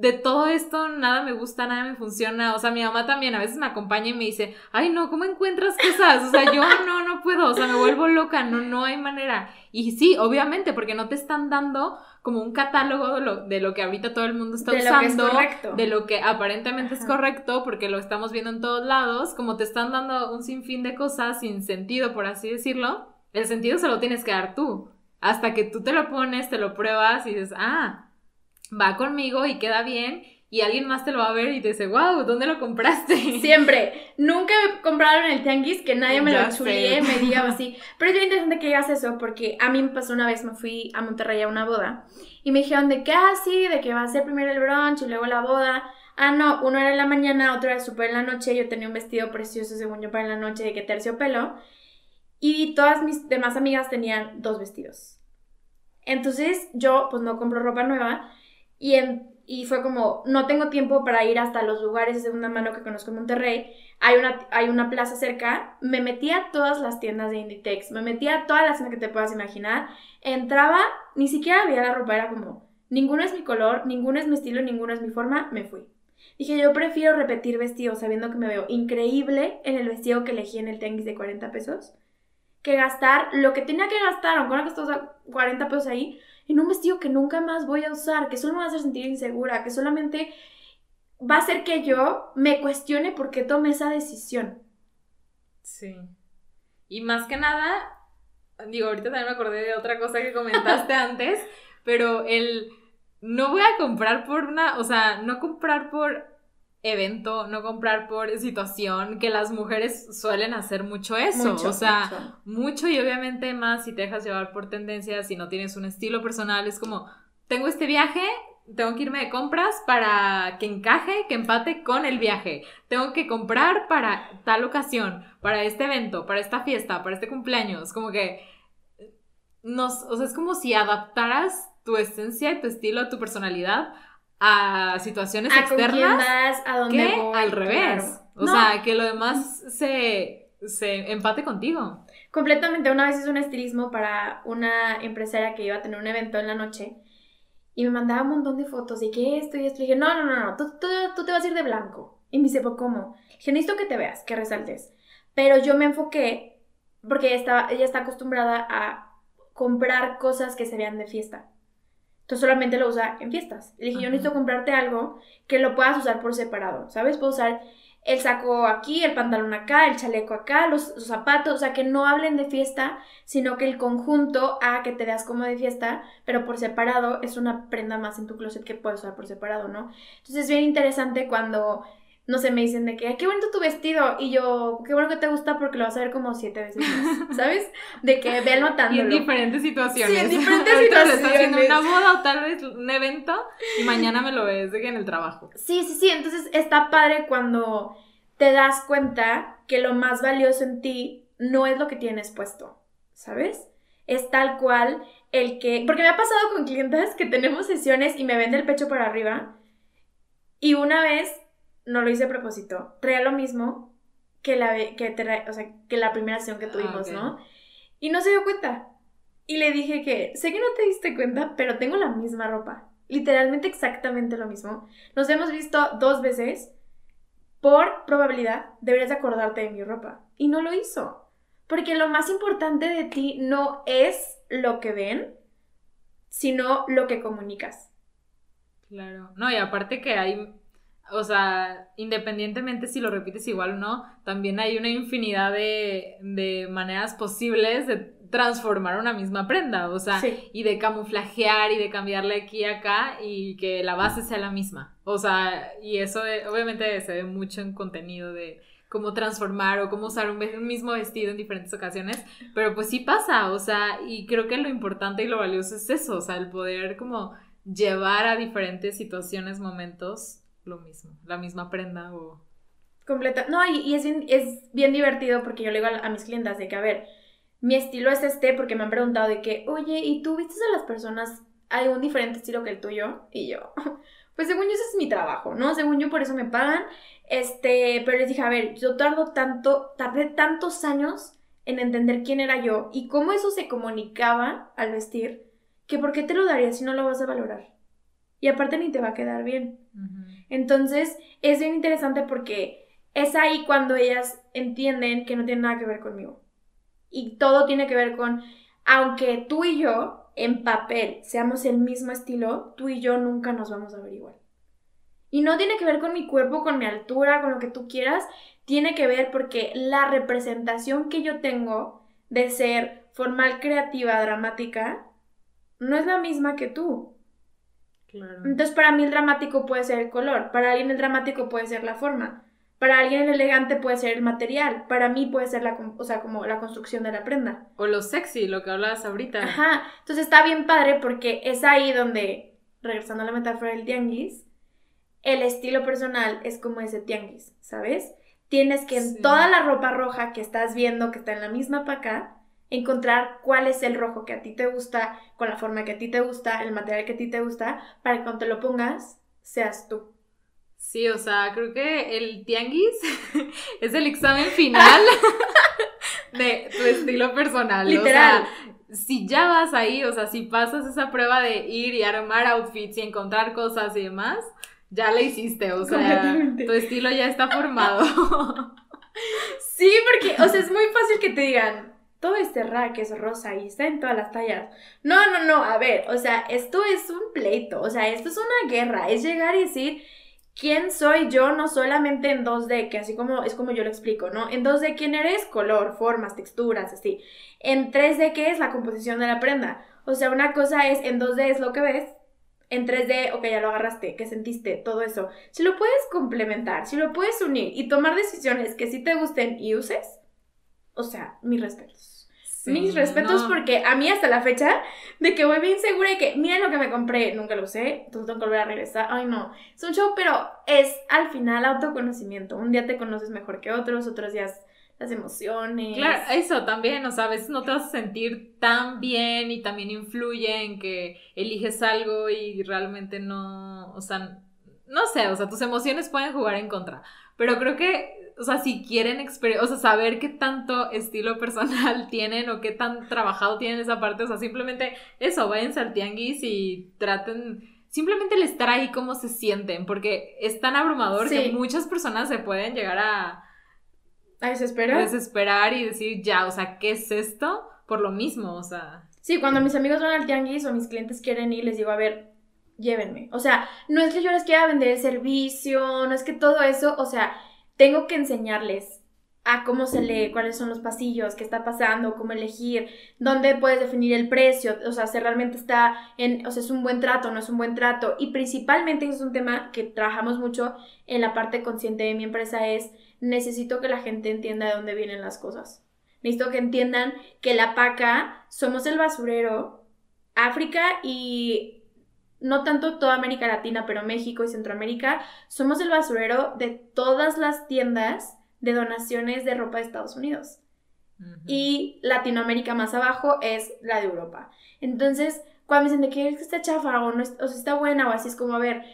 de todo esto nada me gusta, nada me funciona. O sea, mi mamá también a veces me acompaña y me dice, ay no, ¿cómo encuentras cosas? O sea, yo *laughs* no, no puedo, o sea, me vuelvo loca, no, no hay manera. Y sí, obviamente, porque no te están dando como un catálogo de lo, de lo que ahorita todo el mundo está usando, de lo que aparentemente es correcto, porque lo estamos viendo en todos lados, como te están dando un sinfín de cosas sin sentido, por así decirlo, el sentido se lo tienes que dar tú. Hasta que tú te lo pones, te lo pruebas y dices, ah, va conmigo y queda bien y alguien más te lo va a ver y te dice, wow, ¿dónde lo compraste? *laughs* Siempre. Nunca he comprado en el tianguis que nadie me lo chulie, me diga *laughs* así. Pero es bien interesante que digas eso porque a mí me pasó una vez, me fui a Monterrey a una boda y me dijeron de que así, ah, de que va a ser primero el brunch y luego la boda. Ah, no, uno era en la mañana, otro era súper en la noche. Yo tenía un vestido precioso, según yo, para la noche de que terciopelo. Y todas mis demás amigas tenían dos vestidos. Entonces yo, pues no compro ropa nueva y, y fue como, no tengo tiempo para ir hasta los lugares de segunda mano que conozco en Monterrey. Hay una, hay una plaza cerca. Me metí a todas las tiendas de Inditex. Me metí a todas las tiendas que te puedas imaginar. Entraba, ni siquiera había la ropa. Era como, ninguno es mi color, ninguno es mi estilo, ninguno es mi forma. Me fui. Dije, yo prefiero repetir vestidos sabiendo que me veo increíble en el vestido que elegí en el tenis de 40 pesos que gastar lo que tenía que gastar, aunque no costó 40 pesos ahí, en un vestido que nunca más voy a usar, que solo me va a hacer sentir insegura, que solamente va a hacer que yo me cuestione por qué tomé esa decisión. Sí. Y más que nada, digo, ahorita también me acordé de otra cosa que comentaste *laughs* antes, pero el no voy a comprar por una, o sea, no comprar por evento, no comprar por situación, que las mujeres suelen hacer mucho eso, o sea, mucho. y obviamente más si te dejas llevar por tendencias, si no tienes un estilo personal, es como, tengo este viaje, tengo que irme de compras para que encaje, que empate con el viaje. Tengo que comprar para tal ocasión, para este evento, para esta fiesta, para este cumpleaños. Como que nos, o sea, es como si adaptaras tu esencia y tu estilo, tu personalidad a situaciones externas a dónde que al revés. O sea, que lo demás se, se empate contigo. Completamente. Una vez hice un estilismo para una empresaria que iba a tener un evento en la noche y me mandaba un montón de fotos de que esto y esto. Y dije, no, no, no, no, tú, tú, te vas a ir de blanco. Y me dice, ¿cómo? Dije, necesito que te veas, que resaltes. Pero yo me enfoqué, porque ella, estaba, ella está acostumbrada a comprar cosas que se vean de fiesta. Entonces solamente lo usa en fiestas. Le dije, yo necesito comprarte algo que lo puedas usar por separado, ¿sabes? Puedo usar el saco aquí, el pantalón acá, el chaleco acá, los, zapatos, o sea, que no hablen de fiesta, sino que el conjunto haga que te veas como de fiesta, pero por separado es una prenda más en tu closet que puedes usar por separado, ¿no? Entonces es bien interesante cuando no sé, me dicen de que, qué bonito tu vestido. Y yo, qué bueno que te gusta porque lo vas a ver como siete veces más, *laughs* ¿sabes? De que ve anotándolo. Y en diferentes situaciones. Sí, en diferentes *laughs* situaciones. estás haciendo una boda o tal vez un evento y mañana me lo ves de que en el trabajo. Sí, sí, sí. Entonces está padre cuando te das cuenta que lo más valioso en ti no es lo que tienes puesto, ¿sabes? Es tal cual el que... Porque me ha pasado con clientes que tenemos sesiones y me ven del pecho para arriba. Y una vez no lo hice a propósito. Traía lo mismo que la, que, o sea, que la primera sesión que ah, tuvimos, ¿no? Y no se dio cuenta. Y le dije que, sé que no te diste cuenta, pero tengo la misma ropa. Literalmente exactamente lo mismo. Nos hemos visto dos veces. Por probabilidad, deberías acordarte de mi ropa. Y no lo hizo. Porque lo más importante de ti no es lo que ven, sino lo que comunicas. Claro. No, y aparte que hay o sea, independientemente si lo repites igual o no, también hay una infinidad de, maneras posibles de transformar una misma prenda, o sea, y de camuflajear y de cambiarle aquí y acá y que la base sea la misma. O sea, y eso eh, obviamente se ve mucho en contenido de cómo transformar o cómo usar un, un, mismo vestido en diferentes ocasiones, pero pues sí pasa, o sea, y creo que lo importante y lo valioso es eso, o sea, el poder como llevar a diferentes situaciones, momentos, lo mismo, la misma prenda o... Completa. No, y, es, bien, es bien divertido porque yo le digo a, mis clientas de que, a ver, mi estilo es este porque me han preguntado de que, oye, ¿y tú vistes a las personas? ¿Hay un diferente estilo que el tuyo? Y yo, *laughs* pues según yo ese es mi trabajo, ¿no? Según yo por eso me pagan. Este, pero les dije, a ver, yo tardo tanto, tardé tantos años en entender quién era yo y cómo eso se comunicaba al vestir, que por qué te lo daría si no lo vas a valorar. Y aparte ni te va a quedar bien. Entonces, es bien interesante porque es ahí cuando ellas entienden que no tiene nada que ver conmigo. Y todo tiene que ver con, aunque tú y yo en papel seamos el mismo estilo, tú y yo nunca nos vamos a ver igual. Y no tiene que ver con mi cuerpo, con mi altura, con lo que tú quieras, tiene que ver porque la representación que yo tengo de ser formal, creativa, dramática, no es la misma que tú. Entonces, para mí el dramático puede ser el color, para alguien el dramático puede ser la forma, para alguien el elegante puede ser el material, para mí puede ser la, o sea, como la construcción de la prenda. O lo sexy, lo que hablabas ahorita. Ajá, entonces está bien padre porque es ahí donde, regresando a la metáfora del tianguis, el estilo personal es como ese tianguis, ¿sabes? Tienes que en toda la ropa roja que estás viendo, que está en la misma paca, encontrar cuál es el rojo que a ti te gusta, con la forma que a ti te gusta, el material que a ti te gusta, para que cuando te lo pongas, seas tú. Sí, o sea, creo que el tianguis *laughs* es el examen final *laughs* de tu estilo personal. Literal. O sea, si ya vas ahí, o sea, si pasas esa prueba de ir y armar outfits y encontrar cosas y demás, ya la hiciste, o sea, tu estilo ya está formado. *laughs* sí, porque, o sea, es muy fácil que te digan, todo este rack es rosa y está en todas las tallas. No, no, no, a ver, o sea, esto es un pleito, o sea, esto es una guerra, es llegar y decir quién soy yo, no solamente en 2D, que así como es como yo lo explico, ¿no? En 2D, ¿quién eres? Color, formas, texturas, así. En 3D, ¿qué es la composición de la prenda? O sea, una cosa es en 2D es lo que ves, en 3D, ok, ya lo agarraste, ¿qué sentiste? Todo eso. Si lo puedes complementar, si lo puedes unir y tomar decisiones que sí te gusten y uses, o sea, mis respetos. Mis respetos porque a mí hasta la fecha de que voy bien segura de que mira lo que me compré, nunca lo usé, entonces tengo que volver a regresar. Ay, no, es un show, pero es al final autoconocimiento. Un día te conoces mejor que otros, otros días las emociones. Claro, eso también, o sea, a veces no te vas a sentir tan bien y también influye en que eliges algo y realmente no, o sea, no sé, o sea, tus emociones pueden jugar en contra, pero creo que, o sea, si quieren, o sea, saber qué tanto estilo *laughs* personal tienen o qué tan trabajado tienen esa parte, o sea, simplemente eso, váyanse al tianguis y traten simplemente el estar ahí cómo se sienten, porque es tan abrumador que muchas personas se pueden llegar a ¿A desesperar? Desesperar y decir, ya, o sea, ¿qué es esto? Por lo mismo, o sea. Sí, cuando mis amigos van al tianguis o mis clientes quieren ir, les digo, a ver, llévenme. O sea, no es que yo les quiera vender el servicio, no es que todo eso, o sea, tengo que enseñarles a cómo se lee, cuáles son los pasillos, qué está pasando, cómo elegir, dónde puedes definir el precio, o sea, si realmente está en, o sea, es un buen trato, no es un buen trato. Y principalmente, es un tema que trabajamos mucho en la parte consciente de mi empresa, es necesito que la gente entienda de dónde vienen las cosas. Necesito que entiendan que la paca somos el basurero, África y no tanto toda América Latina, pero México y Centroamérica, somos el basurero de todas las tiendas de donaciones de ropa de Estados Unidos. Y Latinoamérica más abajo es la de Europa. Entonces, cuando me dicen de que está chafa o, no, o está buena o así, es como, a ver,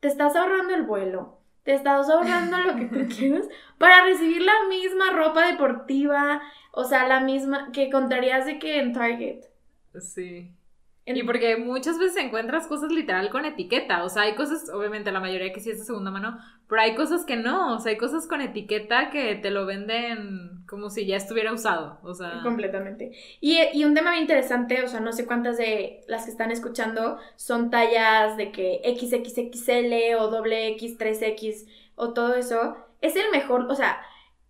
te estás ahorrando el vuelo, te estás ahorrando lo que tú *laughs* quieres para recibir la misma ropa deportiva, o sea, la misma que contarías de que en Target. Sí. Y porque muchas veces encuentras cosas literal con etiqueta, o sea, hay cosas, obviamente la mayoría que sí es de segunda mano, pero hay cosas que no, o sea, hay cosas con etiqueta que te lo venden como si ya estuviera usado, o sea. Completamente. Y, y un tema muy interesante, o sea, no sé cuántas de las que están escuchando son tallas de que XXXL o doble X, 3X o todo eso, es el mejor, o sea,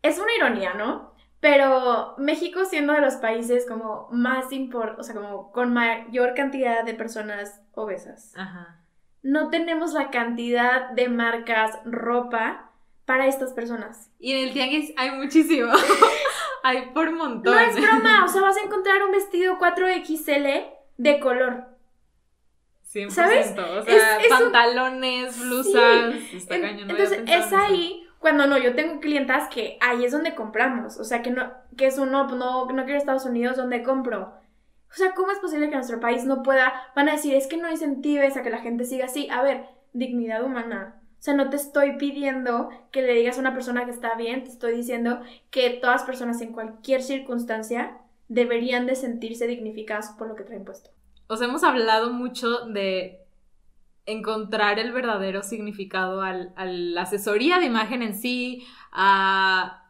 es una ironía, ¿no? Pero México siendo de los países como más importantes, o sea, como con mayor cantidad de personas obesas. Ajá. No tenemos la cantidad de marcas ropa para estas personas. Y en el tianguis hay muchísimo. *laughs* hay por montón. No es *laughs* broma, o sea, vas a encontrar un vestido 4XL de color. 100%. ¿Sabes? O sea, pantalones, blusas. Está Entonces, es ahí cuando no, yo tengo clientas que ahí es donde compramos. O sea, que no, que es uno, no, no quiero Estados Unidos, donde compro? O sea, ¿cómo es posible que nuestro país no pueda? Van a decir, es que no incentives a que la gente siga así. A ver, dignidad humana. O sea, no te estoy pidiendo que le digas a una persona que está bien, te estoy diciendo que todas personas en cualquier circunstancia deberían de sentirse dignificadas por lo que traen puesto. Os hemos hablado mucho de encontrar el verdadero significado al, a la asesoría de imagen en sí, a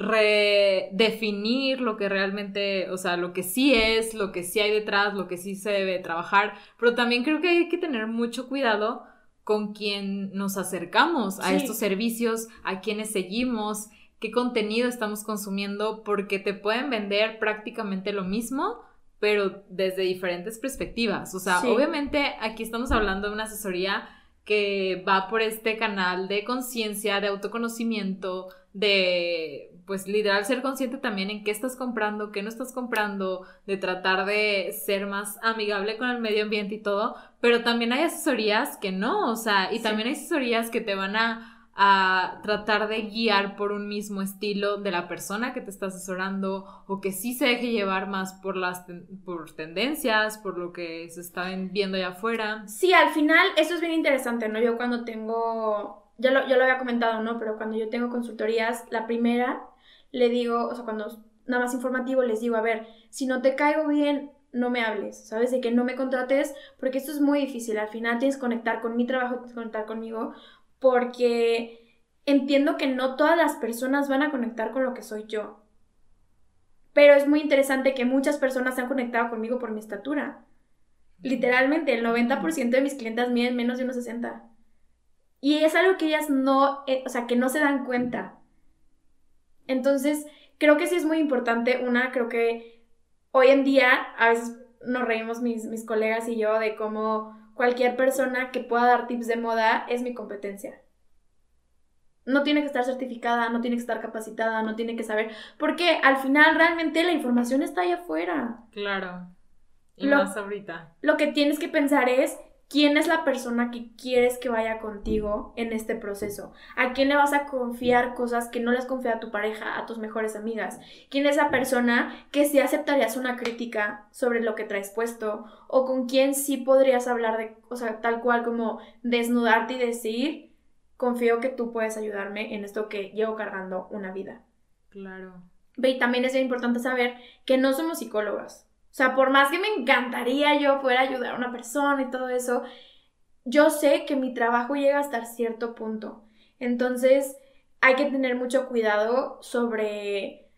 redefinir lo que realmente, o sea, lo que sí es, lo que sí hay detrás, lo que sí se debe trabajar, pero también creo que hay que tener mucho cuidado con quien nos acercamos a estos servicios, a quienes seguimos, qué contenido estamos consumiendo, porque te pueden vender prácticamente lo mismo, pero desde diferentes perspectivas. O sea, obviamente aquí estamos hablando de una asesoría que va por este canal de conciencia, de autoconocimiento, de, pues, literal ser consciente también en qué estás comprando, qué no estás comprando, de tratar de ser más amigable con el medio ambiente y todo, pero también hay asesorías que no, o sea, y también hay asesorías que te van a a tratar de guiar por un mismo estilo de la persona que te está asesorando o que sí se deje llevar más por las por tendencias, por lo que se está viendo allá afuera. Sí, al final eso es bien interesante, ¿no? Yo cuando tengo, ya lo, yo lo había comentado, ¿no? Pero cuando yo tengo consultorías, la primera le digo, o sea, cuando nada más informativo les digo, a ver, si no te caigo bien, no me hables, ¿sabes? De que no me contrates, porque esto es muy difícil. Al final tienes que conectar con mi trabajo, tienes que conectar conmigo, porque entiendo que no todas las personas van a conectar con lo que soy yo. Pero es muy interesante que muchas personas se han conectado conmigo por mi estatura. Literalmente, el 90% de mis clientes miden menos de unos 60. Y es algo que ellas no, eh, o sea, que no se dan cuenta. Entonces, creo que sí es muy importante. Una, creo que hoy en día a veces nos reímos mis, mis colegas y yo de cómo cualquier persona que pueda dar tips de moda es mi competencia. No tiene que estar certificada, no tiene que estar capacitada, no tiene que saber, porque al final realmente la información está ahí afuera. Claro. Y más ahorita. Lo que tienes que pensar es quién es la persona que quieres que vaya contigo en este proceso. ¿A quién le vas a confiar cosas que no les confía a tu pareja, a tus mejores amigas? ¿Quién es esa persona que sí aceptarías una crítica sobre lo que traes puesto? ¿O con quién sí podrías hablar de, o sea, tal cual como desnudarte y decir, confío que tú puedes ayudarme en esto que llevo cargando una vida? Claro. Ve, y también es importante saber que no somos psicólogas. O sea, por más que me encantaría yo poder ayudar a una persona y todo eso, yo sé que mi trabajo llega hasta cierto punto. Entonces, hay que tener mucho cuidado sobre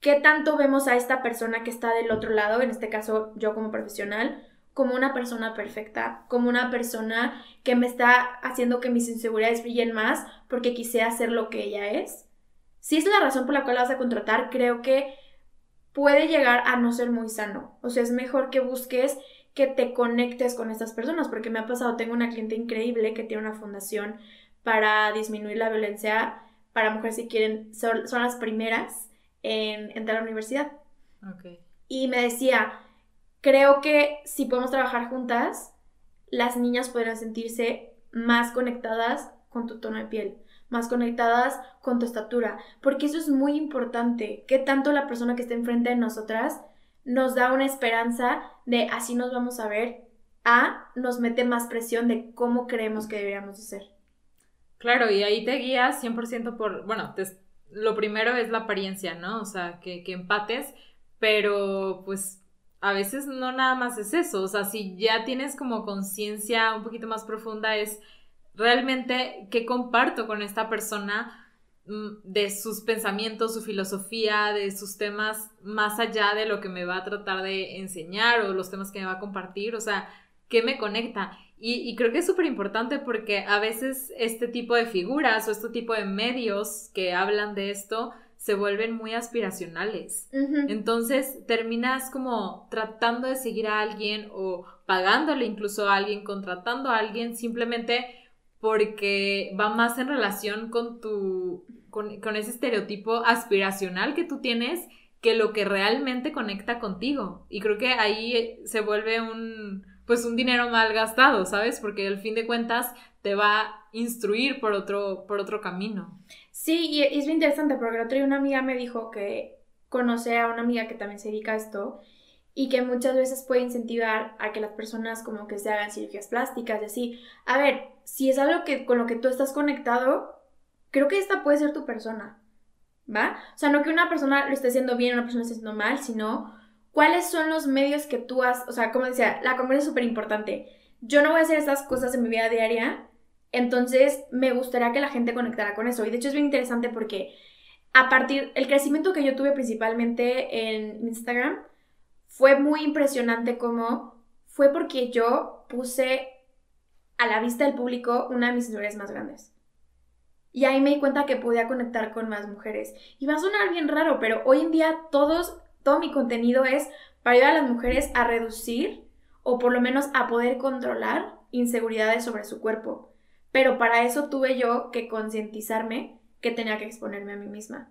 qué tanto vemos a esta persona que está del otro lado, en este caso yo como profesional, como una persona perfecta, como una persona que me está haciendo que mis inseguridades brillen más porque quise hacer lo que ella es. Si es la razón por la cual la vas a contratar, creo que puede llegar a no ser muy sano. O sea, es mejor que busques que te conectes con estas personas, porque me ha pasado, tengo una cliente increíble que tiene una fundación para disminuir la violencia para mujeres que quieren, son, las primeras en entrar a la universidad. Y me decía, creo que si podemos trabajar juntas, las niñas podrán sentirse más conectadas con tu tono de piel más conectadas con tu estatura, porque eso es muy importante, que tanto la persona que está enfrente de nosotras nos da una esperanza de así nos vamos a ver, a nos mete más presión de cómo creemos que deberíamos de ser. Claro, y ahí te guías 100% por, bueno, lo primero es la apariencia, ¿no? O sea, que, que empates, pero pues a veces no nada más es eso, o sea, si ya tienes como conciencia un poquito más profunda es realmente qué comparto con esta persona mm, de sus pensamientos, su filosofía, de sus temas más allá de lo que me va a tratar de enseñar o los temas que me va a compartir, o sea, qué me conecta. Y, creo que es súper importante porque a veces este tipo de figuras o este tipo de medios que hablan de esto se vuelven muy aspiracionales. Entonces terminas como tratando de seguir a alguien o pagándole incluso a alguien, contratando a alguien simplemente porque va más en relación con tu, con, ese estereotipo aspiracional que tú tienes que lo que realmente conecta contigo. Y creo que ahí se vuelve un, pues un dinero mal gastado, ¿sabes? Porque al fin de cuentas te va a instruir por otro, por otro camino. Sí, y es bien interesante porque el otro día una amiga me dijo que conoce a una amiga que también se dedica a esto y que muchas veces puede incentivar a que las personas como que se hagan cirugías plásticas y así. A ver, si es algo que con lo que tú estás conectado, creo que esta puede ser tu persona, ¿va? O sea, no que una persona lo esté haciendo bien, una persona lo esté haciendo mal, sino cuáles son los medios que tú has, o sea, como decía, la conversación es súper importante. Yo no voy a hacer estas cosas en mi vida diaria, entonces me gustaría que la gente conectara con eso. Y de hecho es bien interesante porque a partir, el crecimiento que yo tuve principalmente en Instagram, fue muy impresionante como fue porque yo puse a la vista del público una de mis historias más grandes. Y ahí me di cuenta que podía conectar con más mujeres. Y va a sonar bien raro, pero hoy en día todos, todo mi contenido es para ayudar a las mujeres a reducir o por lo menos a poder controlar inseguridades sobre su cuerpo. Pero para eso tuve yo que concientizarme que tenía que exponerme a mí misma.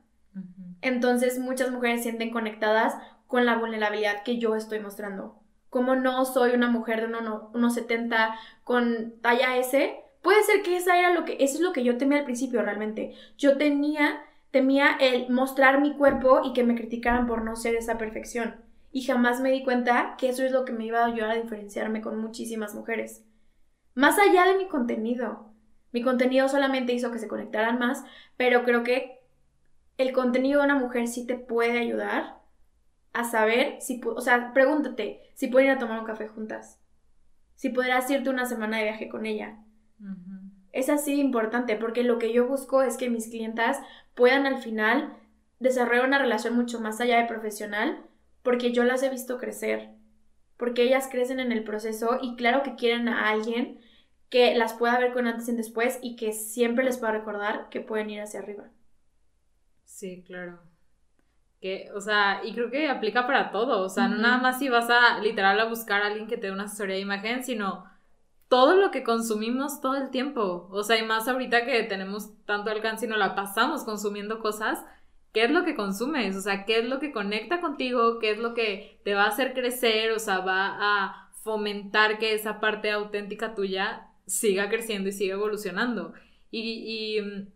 Entonces muchas mujeres sienten conectadas con la vulnerabilidad que yo estoy mostrando. Como no soy una mujer de unos 70 con talla S, puede ser que esa era lo que, eso es lo que yo temía al principio realmente. Yo tenía, temía el mostrar mi cuerpo y que me criticaran por no ser esa perfección. Y jamás me di cuenta que eso es lo que me iba a ayudar a diferenciarme con muchísimas mujeres. Más allá de mi contenido. Mi contenido solamente hizo que se conectaran más, pero creo que el contenido de una mujer sí te puede ayudar a saber si, o sea, pregúntate si pueden ir a tomar un café juntas, si podrás irte una semana de viaje con ella. Es así importante porque lo que yo busco es que mis clientas puedan al final desarrollar una relación mucho más allá de profesional porque yo las he visto crecer, porque ellas crecen en el proceso y claro que quieren a alguien que las pueda ver con antes y después y que siempre les pueda recordar que pueden ir hacia arriba. Sí, claro. Que, o sea, y creo que aplica para todo, o sea, no nada más si vas a literal a buscar a alguien que te dé una asesoría de imagen, sino todo lo que consumimos todo el tiempo. O sea, y más ahorita que tenemos tanto alcance y no la pasamos consumiendo cosas, ¿qué es lo que consumes? O sea, ¿qué es lo que conecta contigo? ¿Qué es lo que te va a hacer crecer? O sea, va a fomentar que esa parte auténtica tuya siga creciendo y siga evolucionando. Y, y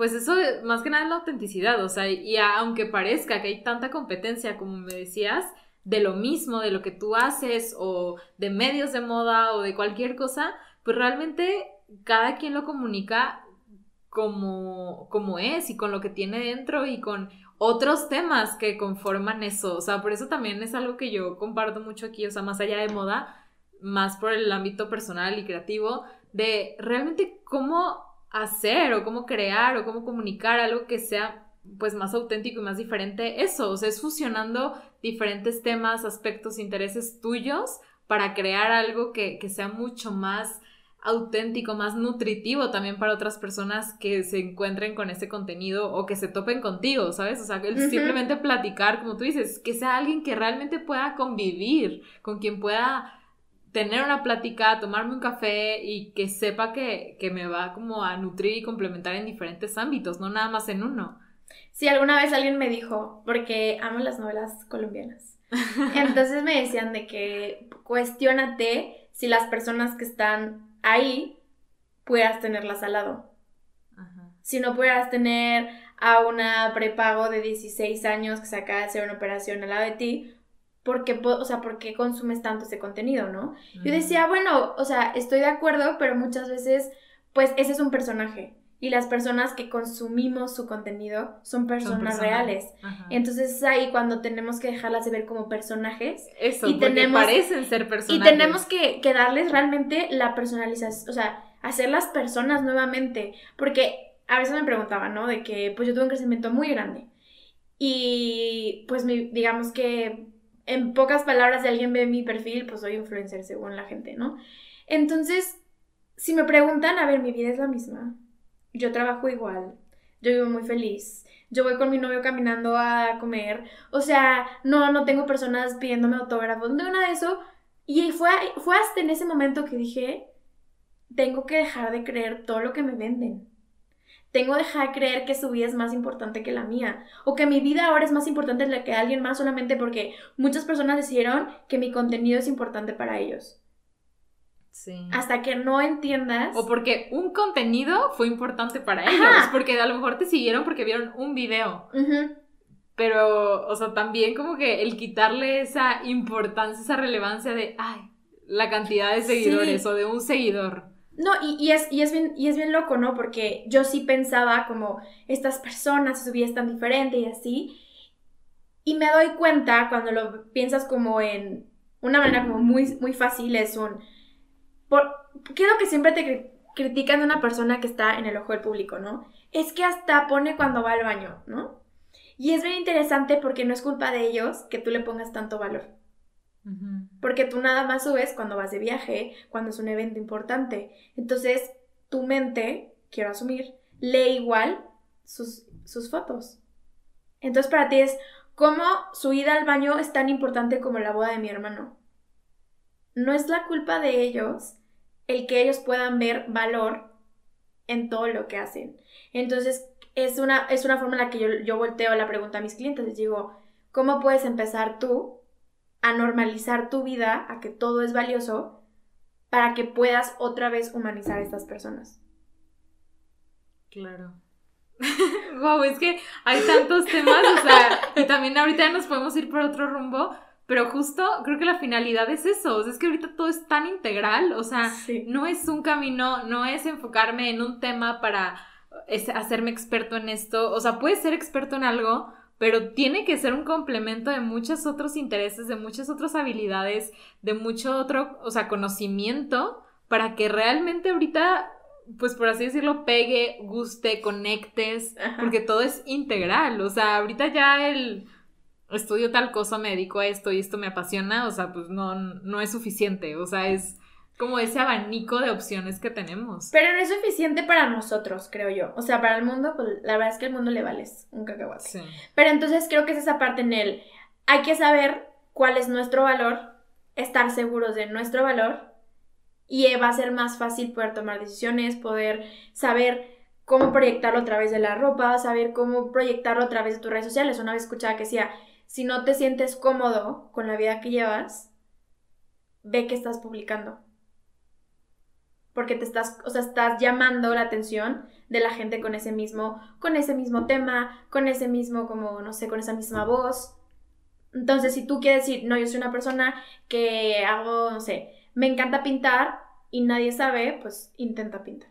pues eso más que nada la autenticidad, o sea, y aunque parezca que hay tanta competencia, como me decías, de lo mismo, de lo que tú haces o de medios de moda o de cualquier cosa, pues realmente cada quien lo comunica como, como es y con lo que tiene dentro y con otros temas que conforman eso. O sea, por eso también es algo que yo comparto mucho aquí, o sea, más allá de moda, más por el ámbito personal y creativo, de realmente cómo hacer o cómo crear o cómo comunicar algo que sea pues más auténtico y más diferente eso, o sea, es fusionando diferentes temas, aspectos, intereses tuyos para crear algo que, sea mucho más auténtico, más nutritivo también para otras personas que se encuentren con ese contenido o que se topen contigo, ¿sabes? O sea, simplemente platicar, como tú dices, que sea alguien que realmente pueda convivir, con quien pueda tener una plática, tomarme un café y que sepa que, que me va como a nutrir y complementar en diferentes ámbitos, no nada más en uno. Sí, alguna vez alguien me dijo, porque amo las novelas colombianas. *laughs* Entonces me decían de que cuestionate si las personas que están ahí puedas tenerlas al lado. Si no puedas tener a una prepago de 16 años que se acaba de hacer una operación al lado de ti, ¿por qué, o sea, ¿por qué consumes tanto ese contenido, no? Yo decía, bueno, o sea, estoy de acuerdo, pero muchas veces, pues ese es un personaje y las personas que consumimos su contenido son personas, reales. Entonces es ahí cuando tenemos que dejarlas de ver como personajes. Eso, y porque parecen ser personajes. Y tenemos que, que, darles realmente la personalización, o sea, hacerlas personas nuevamente. Porque a veces me preguntaban, ¿no? De que pues yo tuve un crecimiento muy grande. Y pues mi, digamos que en pocas palabras, si alguien ve mi perfil, pues soy influencer según la gente, ¿no? Entonces, si me preguntan, a ver, mi vida es la misma yo trabajo igual, yo vivo muy feliz, yo voy con mi novio caminando a comer, o sea, no, no tengo personas pidiéndome autógrafos, no tengo nada de eso. Y fue, fue hasta en ese momento que dije, tengo que dejar de creer todo lo que me venden. Tengo que dejar de creer que su vida es más importante que la mía. O que mi vida ahora es más importante que la que alguien más solamente porque muchas personas decidieron que mi contenido es importante para ellos. Hasta que no entiendas. O porque un contenido fue importante para ellos. Porque a lo mejor te siguieron porque vieron un video. Pero, o sea, también como que el quitarle esa importancia, esa relevancia de, ay, la cantidad de seguidores o de un seguidor. No, y, es, y, es bien, y es bien loco, ¿no? Porque yo sí pensaba como estas personas, su vida es tan diferente y así. Y me doy cuenta cuando lo piensas como en una manera como muy, muy fácil, es un por, ¿Qué que siempre te critican una persona que está en el ojo del público, no? Es que hasta pone cuando va al baño, ¿no? Y es bien interesante porque no es culpa de ellos que tú le pongas tanto valor. Porque tú nada más subes cuando vas de viaje, cuando es un evento importante. Entonces, tu mente, quiero asumir, lee igual sus, sus fotos. Entonces, para ti es como su ida al baño es tan importante como la boda de mi hermano. No es la culpa de ellos el que ellos puedan ver valor en todo lo que hacen. Entonces, es una, es una forma en la que yo, yo volteo la pregunta a mis clientes. Les digo, ¿cómo puedes empezar tú a normalizar tu vida, a que todo es valioso, para que puedas otra vez humanizar a estas personas? Claro. *laughs* wow, es que hay tantos temas, o sea, y también ahorita nos podemos ir por otro rumbo, pero justo creo que la finalidad es eso, o sea, es que ahorita todo es tan integral, o sea, no es un camino, no es enfocarme en un tema para hacerme experto en esto, o sea, puedes ser experto en algo, pero tiene que ser un complemento de muchos otros intereses, de muchas otras habilidades, de mucho otro, o sea, conocimiento, para que realmente ahorita, pues por así decirlo, pegue, guste, conectes, porque todo es integral, o sea, ahorita ya el estudio tal cosa, me dedico a esto y esto me apasiona, o sea, pues no, no es suficiente, o sea, es como ese abanico de opciones que tenemos. Pero no es suficiente para nosotros, creo yo. O sea, para el mundo, pues la verdad es que el mundo le vale un cacahuate. Sí. Pero entonces creo que es esa parte en él. Hay que saber cuál es nuestro valor, estar seguros de nuestro valor y va a ser más fácil poder tomar decisiones, poder saber cómo proyectarlo a través de la ropa, saber cómo proyectarlo a través de tus redes sociales. Una vez escuchaba que decía, si no te sientes cómodo con la vida que llevas, ve que estás publicando. Porque te estás, o sea, estás llamando la atención de la gente con ese mismo, con ese mismo tema, con ese mismo, como, no sé, con esa misma voz. Entonces, si tú quieres decir, no, yo soy una persona que hago, no sé, me encanta pintar y nadie sabe, pues intenta pintar.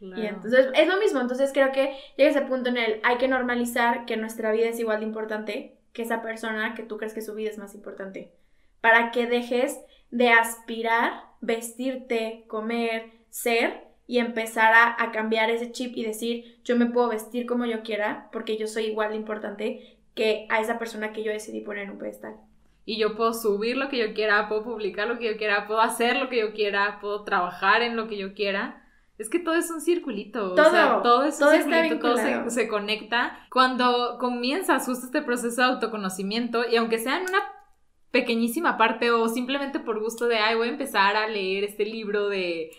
Y entonces es lo mismo, entonces creo que llega ese punto en el hay que normalizar que nuestra vida es igual de importante que esa persona que tú crees que su vida es más importante. Para que dejes de aspirar, vestirte, comer, ser y empezar a, a cambiar ese chip y decir yo me puedo vestir como yo quiera porque yo soy igual de importante que a esa persona que yo decidí poner en un pedestal y yo puedo subir lo que yo quiera, puedo publicar lo que yo quiera, puedo hacer lo que yo quiera, puedo trabajar en lo que yo quiera. Es que todo es un circulito, todo, o sea, todo es un todo circulito, todo se, se, conecta. Cuando comienzas justo este proceso de autoconocimiento, y aunque sea en una pequeñísima parte o simplemente por gusto de, ay, voy a empezar a leer este libro de,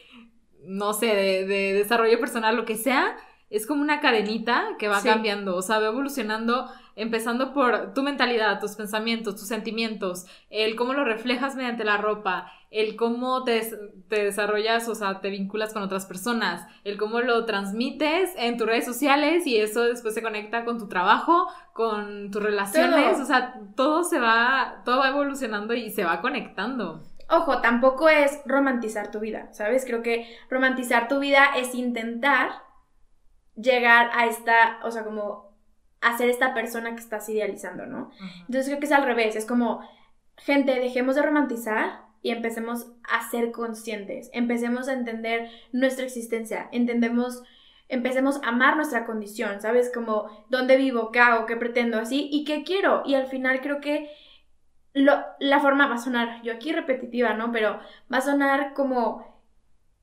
no sé, de, de desarrollo personal, lo que sea, es como una cadenita que va cambiando, o sea, va evolucionando empezando por tu mentalidad, tus pensamientos, tus sentimientos, el cómo lo reflejas mediante la ropa, el cómo te, te, desarrollas, o sea, te vinculas con otras personas, el cómo lo transmites en tus redes sociales y eso después se conecta con tu trabajo, con tus relaciones, o sea, todo se va, todo va evolucionando y se va conectando. Ojo, tampoco es romantizar tu vida, ¿sabes? Creo que romantizar tu vida es intentar llegar a esta, o sea, como a ser esta persona que estás idealizando, ¿no? Entonces creo que es al revés, es como, gente, dejemos de romantizar y empecemos a ser conscientes, empecemos a entender nuestra existencia, entendemos, empecemos a amar nuestra condición, ¿sabes? Como dónde vivo, qué hago, qué pretendo, así, y qué quiero. Y al final creo que lo, la forma va a sonar, yo aquí repetitiva, ¿no? Pero va a sonar como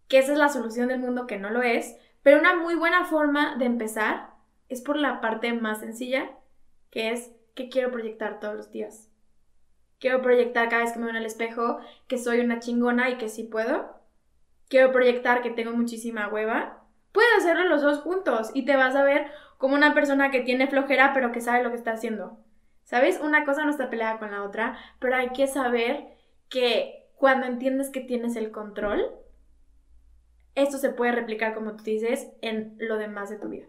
que esa es la solución del mundo, que no lo es, pero una muy buena forma de empezar es por la parte más sencilla, que es que quiero proyectar todos los días. Quiero proyectar cada vez que me veo en el espejo que soy una chingona y que sí puedo. Quiero proyectar que tengo muchísima hueva. Puedes hacerlo los dos juntos y te vas a ver como una persona que tiene flojera pero que sabe lo que está haciendo. ¿Sabes? Una cosa no está peleada con la otra, pero hay que saber que cuando entiendes que tienes el control, esto se puede replicar, como tú dices, en lo demás de tu vida.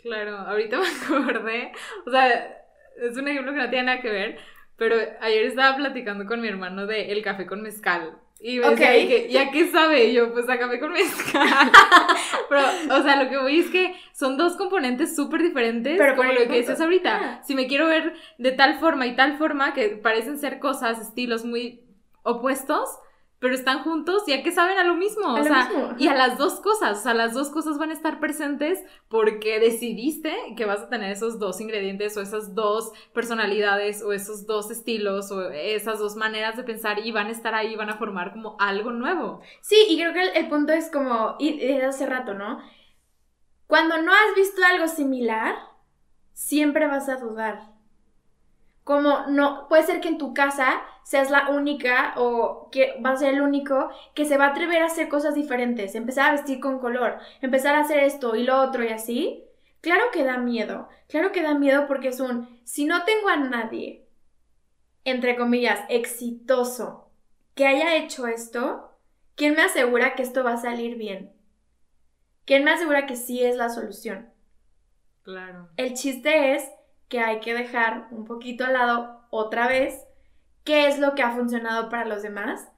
Claro, ahorita *laughs* me acordé, o sea, es un ejemplo que no tiene nada que ver, pero ayer estaba platicando con mi hermano de el café con mezcal. Y me decía, que, ¿ya qué sabe? yo, pues a café con mezcal. *laughs* pero, o sea, lo que voy es que son dos componentes súper diferentes, pero como lo que dices ahorita. Ah. Si me quiero ver de tal forma y tal forma, que parecen ser cosas, estilos muy opuestos, pero están juntos ya que saben a lo mismo, o sea, y a las dos cosas, o sea, las dos cosas van a estar presentes porque decidiste que vas a tener esos dos ingredientes o esas dos personalidades o esos dos estilos o esas dos maneras de pensar y van a estar ahí, van a formar como algo nuevo. Sí, y creo que el, punto es como, y desde hace rato, ¿no? Cuando no has visto algo similar, siempre vas a dudar como no, puede ser que en tu casa seas la única o que vas a ser el único que se va a atrever a hacer cosas diferentes, empezar a vestir con color, empezar a hacer esto y lo otro y así. Claro que da miedo, claro que da miedo porque es un, si no tengo a nadie, entre comillas, exitoso, que haya hecho esto, ¿quién me asegura que esto va a salir bien? ¿Quién me asegura que sí es la solución? Claro. El chiste es que hay que dejar un poquito al lado otra vez qué es lo que ha funcionado para los demás,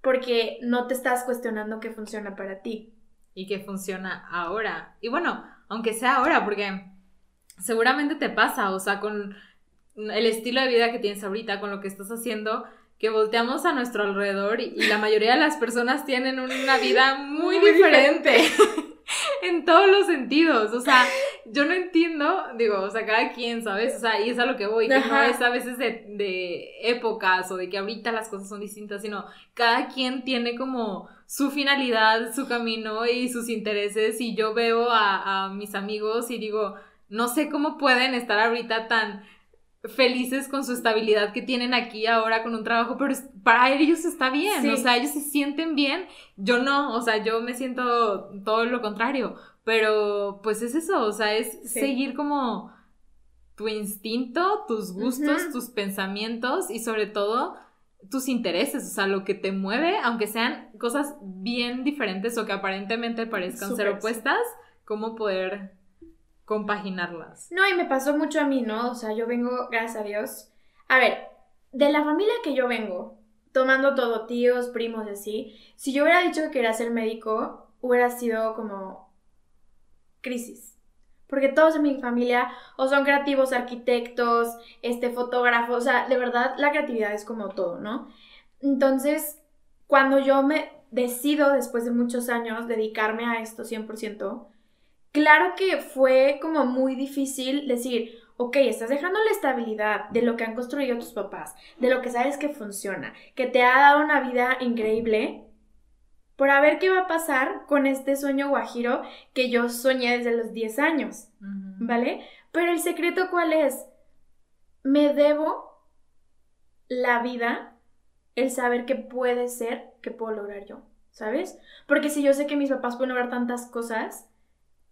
porque no te estás cuestionando qué funciona para ti. Y qué funciona ahora. Y bueno, aunque sea ahora, porque seguramente te pasa, o sea, con el estilo de vida que tienes ahorita, con lo que estás haciendo, que volteamos a nuestro alrededor y, la mayoría de las personas tienen una vida muy, diferente. *laughs* en todos los sentidos. O sea, yo no entiendo, digo, o sea, cada quien, ¿sabes? O sea, y es a lo que voy, que no es a veces de, de, épocas o de que ahorita las cosas son distintas, sino cada quien tiene como su finalidad, su camino y sus intereses. Y yo veo a, a mis amigos y digo, no sé cómo pueden estar ahorita tan felices con su estabilidad que tienen aquí ahora con un trabajo, pero para ellos está bien, o sea, ellos se sienten bien, yo no, o sea, yo me siento todo lo contrario, pero pues es eso, o sea, es seguir como tu instinto, tus gustos, tus pensamientos y sobre todo tus intereses, o sea, lo que te mueve, aunque sean cosas bien diferentes o que aparentemente parezcan ser opuestas, cómo poder compaginarlas. No, y me pasó mucho a mí, ¿no? O sea, yo vengo, gracias a Dios. A ver, de la familia que yo vengo, tomando todo, tíos, primos así, si yo hubiera dicho que quería ser médico, hubiera sido como crisis. Porque todos en mi familia o son creativos, arquitectos, este, fotógrafos, o sea, de verdad la creatividad es como todo, ¿no? Entonces, cuando yo me decido, después de muchos años, dedicarme a esto 100%, claro que fue como muy difícil decir, ok, estás dejando la estabilidad de lo que han construido tus papás, de lo que sabes que funciona, que te ha dado una vida increíble, por a ver qué va a pasar con este sueño guajiro que yo soñé desde los 10 años, ¿vale? Pero el secreto cuál es? Me debo la vida, el saber que puede ser que puedo lograr yo, ¿sabes? Porque si yo sé que mis papás pueden lograr tantas cosas,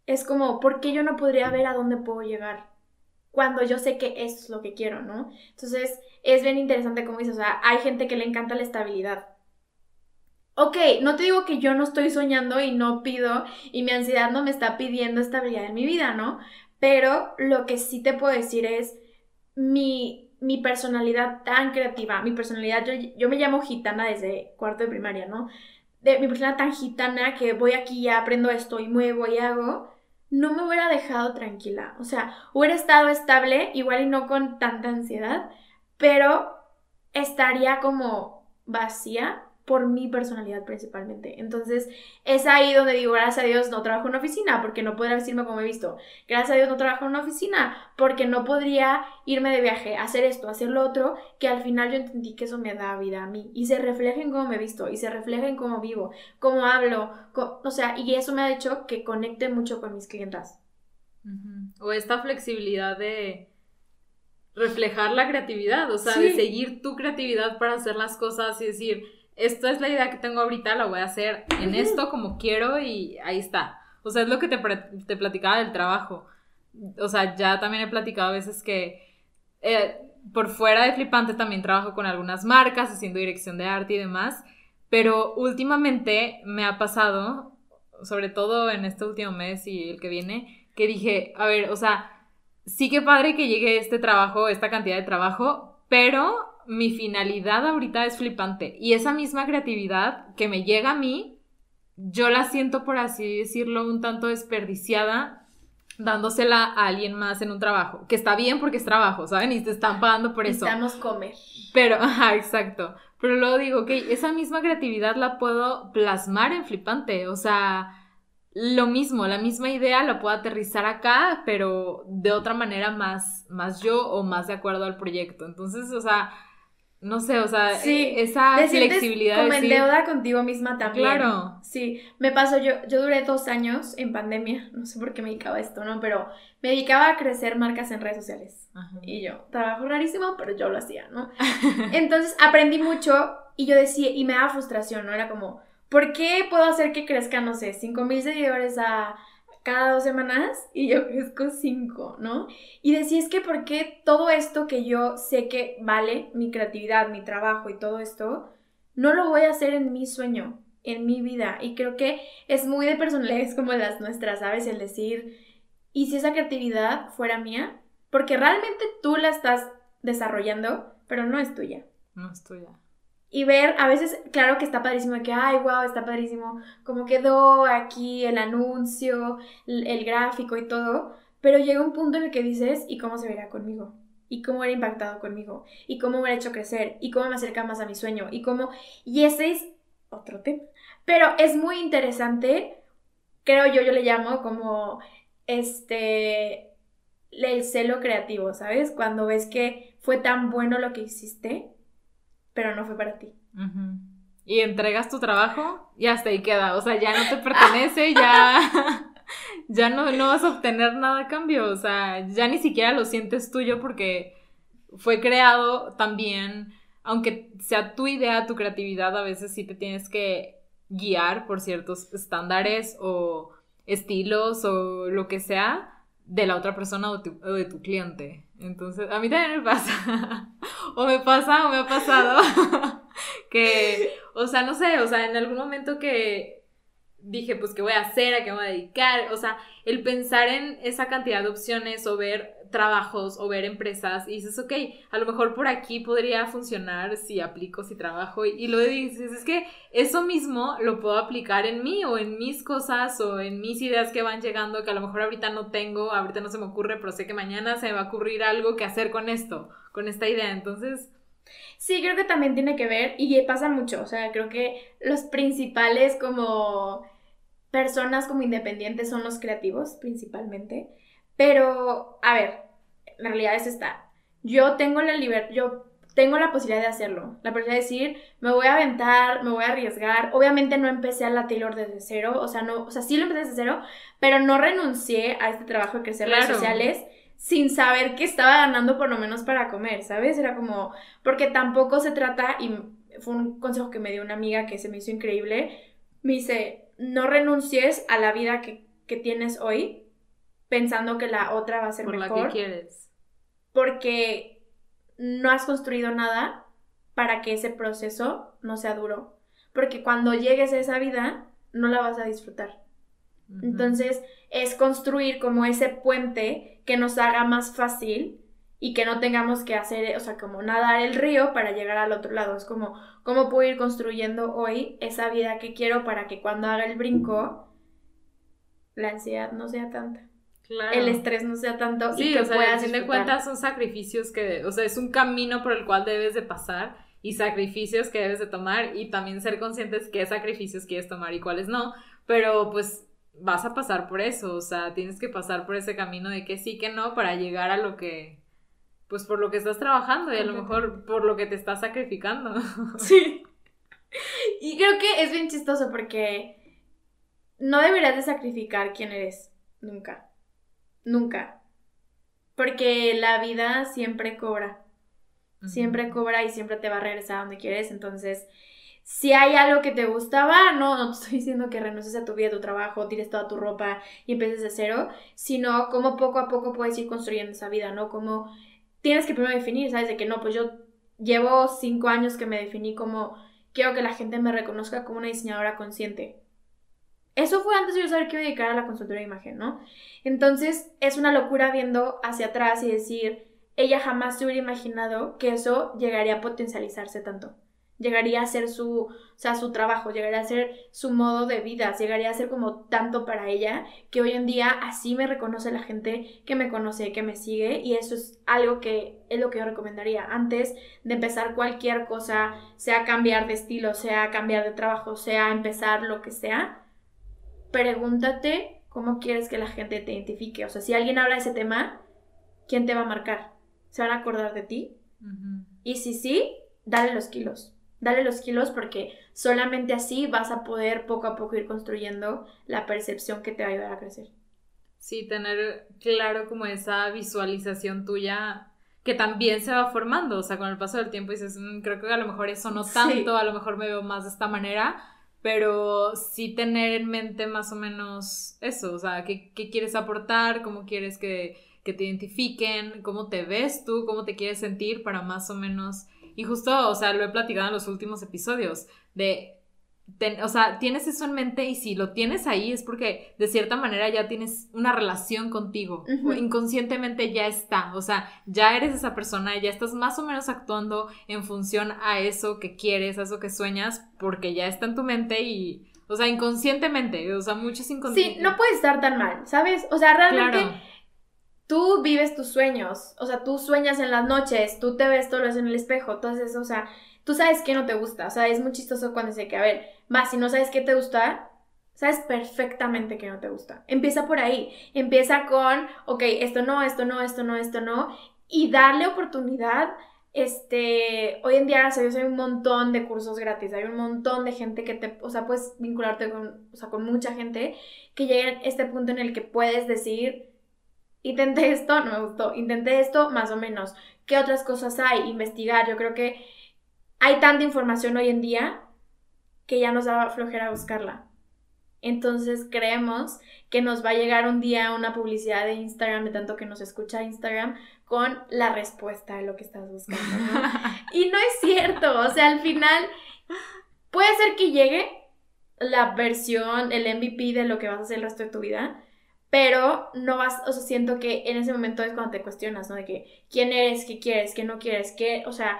es como, ¿por qué yo no podría ver a dónde puedo llegar? Cuando yo sé que eso es lo que quiero, ¿no? Entonces, es bien interesante como dices, o sea, hay gente que le encanta la estabilidad. Ok, no te digo que yo no estoy soñando y no pido y mi ansiedad no me está pidiendo estabilidad en mi vida, ¿no? Pero lo que sí te puedo decir es mi, mi personalidad tan creativa, mi personalidad, yo, yo me llamo gitana desde cuarto de primaria, ¿no? De mi personalidad tan gitana que voy aquí y aprendo esto y muevo y hago, no me hubiera dejado tranquila. O sea, hubiera estado estable, igual y no con tanta ansiedad, pero estaría como vacía por mi personalidad principalmente. Entonces, es ahí donde digo, gracias a Dios no trabajo en una oficina porque no podría decirme como he visto. Gracias a Dios no trabajo en una oficina porque no podría irme de viaje, hacer esto, hacer lo otro, que al final yo entendí que eso me da vida a mí. Y se refleja en cómo me he visto, y se refleja en cómo vivo, cómo hablo, o sea, y eso me ha hecho que conecte mucho con mis clientas. O esta flexibilidad de reflejar la creatividad, o sea, de seguir tu creatividad para hacer las cosas y decir, esta es la idea que tengo ahorita, la voy a hacer en esto como quiero y ahí está. O sea, es lo que te, te platicaba del trabajo. O sea, ya también he platicado a veces que eh, por fuera de Flipante también trabajo con algunas marcas, haciendo dirección de arte y demás, pero últimamente me ha pasado, sobre todo en este último mes y el que viene, que dije, a ver, o sea, sí que padre que llegue este trabajo, esta cantidad de trabajo, pero mi finalidad ahorita es flipante. Y esa misma creatividad que me llega a mí, yo la siento, por así decirlo, un tanto desperdiciada dándosela a alguien más en un trabajo. Que está bien porque es trabajo, ¿saben? Y te están pagando por eso. Necesitamos comer. Pero, *laughs* ajá, exacto. Pero luego digo, ok, esa misma creatividad la puedo plasmar en flipante. O sea, lo mismo, la misma idea la puedo aterrizar acá, pero de otra manera más, más yo o más de acuerdo al proyecto. Entonces, o sea, no sé, o sea, e, esa flexibilidad. Como en deuda contigo misma también. Claro. Sí, me pasó, yo, yo duré dos años en pandemia, no sé por qué me dedicaba a esto, ¿no? Pero me dedicaba a crecer marcas en redes sociales. Y yo, trabajo rarísimo, pero yo lo hacía, ¿no? *laughs* Entonces aprendí mucho y yo decía, y me daba frustración, ¿no? Era como, ¿por qué puedo hacer que crezca, no sé, 5 mil seguidores a cada dos semanas *laughs* y yo crezco cinco, ¿no? Y decía, es que ¿por qué todo esto que yo sé que vale, mi creatividad, mi trabajo y todo esto, no lo voy a hacer en mi sueño, en mi vida? Y creo que es muy de personalidades *laughs* como las nuestras, ¿sabes? El decir, ¿y si esa creatividad fuera mía? Porque realmente tú la estás desarrollando, pero no es tuya. No es tuya y ver, a veces, claro que está padrísimo, que, ay, wow, está padrísimo, cómo quedó aquí el anuncio, el, gráfico y todo, pero llega un punto en el que dices, ¿y cómo se verá conmigo? ¿Y cómo hubiera impactado conmigo? ¿Y cómo me hubiera hecho crecer? ¿Y cómo me acerca más a mi sueño? ¿Y cómo...? Y ese es otro tema. Pero es muy interesante, creo yo, yo le llamo como, este, el celo creativo, ¿sabes? Cuando ves que fue tan bueno lo que hiciste pero no fue para ti. Y entregas tu trabajo y hasta ahí queda. O sea, ya no te pertenece, ya, *laughs* ya no, no vas a obtener nada a cambio. O sea, ya ni siquiera lo sientes tuyo porque fue creado también, aunque sea tu idea, tu creatividad, a veces sí te tienes que guiar por ciertos estándares o estilos o lo que sea de la otra persona o, de tu cliente. Entonces, a mí también me pasa, *laughs* o me pasa o me ha pasado, *laughs* que, o sea, no sé, o sea, en algún momento que dije, pues, ¿qué voy a hacer? ¿A qué me voy a dedicar? O sea, el pensar en esa cantidad de opciones o ver trabajos o ver empresas y dices, ok, a lo mejor por aquí podría funcionar si aplico, si trabajo. Y, lo dices, es que eso mismo lo puedo aplicar en mí o en mis cosas o en mis ideas que van llegando que a lo mejor ahorita no tengo, ahorita no se me ocurre, pero sé que mañana se me va a ocurrir algo que hacer con esto, con esta idea, entonces... Sí, creo que también tiene que ver y pasa mucho, o sea, creo que los principales como personas como independientes son los creativos principalmente. Pero, a ver, la realidad es esta. Yo tengo la libertad, yo tengo la posibilidad de hacerlo. La posibilidad de decir, me voy a aventar, me voy a arriesgar. Obviamente no empecé a la Taylor desde cero, o sea, no, o sea, sí lo empecé desde cero, pero no renuncié a este trabajo de crecer redes sociales sin saber que estaba ganando por lo menos para comer, ¿sabes? Era como, porque tampoco se trata, y fue un consejo que me dio una amiga que se me hizo increíble, me dice, no renuncies a la vida que, que tienes hoy pensando que la otra va a ser Por mejor. la que quieres. Porque no has construido nada para que ese proceso no sea duro. Porque cuando llegues a esa vida, no la vas a disfrutar. Entonces, es construir como ese puente que nos haga más fácil y que no tengamos que hacer, o sea, como nadar el río para llegar al otro lado. Es como, ¿cómo puedo ir construyendo hoy esa vida que quiero para que cuando haga el brinco, la ansiedad no sea tanta? El estrés no sea tanto sí, y que o sea, a fin de cuentas son sacrificios que, o sea, es un camino por el cual debes de pasar y sacrificios que debes de tomar y también ser conscientes qué sacrificios quieres tomar y cuáles no, pero pues vas a pasar por eso, o sea, tienes que pasar por ese camino de que sí, que no, para llegar a lo que, pues por lo que estás trabajando y a lo mejor por lo que te estás sacrificando. *laughs* Sí. Y creo que es bien chistoso porque no deberías de sacrificar quién eres, nunca. Nunca. Porque la vida siempre cobra. Siempre cobra y siempre te va a regresar a donde quieres. Entonces, si hay algo que te gustaba, no, no te estoy diciendo que renuncies a tu vida, a tu trabajo, tires toda tu ropa y empieces de cero, sino como poco a poco puedes ir construyendo esa vida, ¿no? Como tienes que primero definir, ¿sabes? De que no, pues yo llevo cinco años que me definí como quiero que la gente me reconozca como una diseñadora consciente. Eso fue antes de yo saber que iba a dedicar a la consultoría de imagen, ¿no? Entonces es una locura viendo hacia atrás y decir, ella jamás se hubiera imaginado que eso llegaría a potencializarse tanto. Llegaría a ser su, o sea, su trabajo, llegaría a ser su modo de vida, llegaría a ser como tanto para ella que hoy en día así me reconoce la gente que me conoce, que me sigue y eso es algo que es lo que yo recomendaría antes de empezar cualquier cosa, sea cambiar de estilo, sea cambiar de trabajo, sea empezar lo que sea, pregúntate cómo quieres que la gente te identifique. O sea, si alguien habla de ese tema, ¿quién te va a marcar? ¿Se van a acordar de ti? Y si sí, dale los kilos. Dale los kilos porque solamente así vas a poder poco a poco ir construyendo la percepción que te va a ayudar a crecer. Sí, tener claro como esa visualización tuya que también se va formando, o sea, con el paso del tiempo dices, mm, creo que a lo mejor eso no tanto, a lo mejor me veo más de esta manera, pero sí tener en mente más o menos eso, o sea, qué, quieres aportar, cómo quieres que, que, te identifiquen, cómo te ves tú, cómo te quieres sentir para más o menos, y justo, o sea, lo he platicado en los últimos episodios, de o sea, tienes eso en mente y si lo tienes ahí es porque de cierta manera ya tienes una relación contigo, inconscientemente ya está, o sea, ya eres esa persona, ya estás más o menos actuando en función a eso que quieres, a eso que sueñas, porque ya está en tu mente y, o sea, inconscientemente, o sea, muchos inconscientes. Sí, no puede estar tan mal, ¿sabes? O sea, realmente... Tú vives tus sueños, o sea, tú sueñas en las noches, tú te ves todo eso en el espejo, entonces, o sea, tú sabes qué no te gusta. O sea, es muy chistoso cuando dice que, a ver, más si no sabes qué te gusta, sabes perfectamente que no te gusta. Empieza por ahí. Empieza con, ok, esto no, esto no, esto no, esto no. Y darle oportunidad. Este, hoy en día, ¿sabes? hay un montón de cursos gratis, hay un montón de gente que te, o sea, puedes vincularte con, o sea, con mucha gente que llega a este punto en el que puedes decir, intenté esto, no me gustó, intenté esto, más o menos. ¿Qué otras cosas hay? Investigar. Yo creo que hay tanta información hoy en día que ya nos da flojera buscarla. Entonces creemos que nos va a llegar un día una publicidad de Instagram, de tanto que nos escucha Instagram, con la respuesta de lo que estás buscando. *laughs* y no es cierto, o sea, al final puede ser que llegue la versión, el MVP de lo que vas a hacer el resto de tu vida, pero no vas, o sea, siento que en ese momento es cuando te cuestionas, ¿no? De que quién eres, qué quieres, qué no quieres, qué, o sea,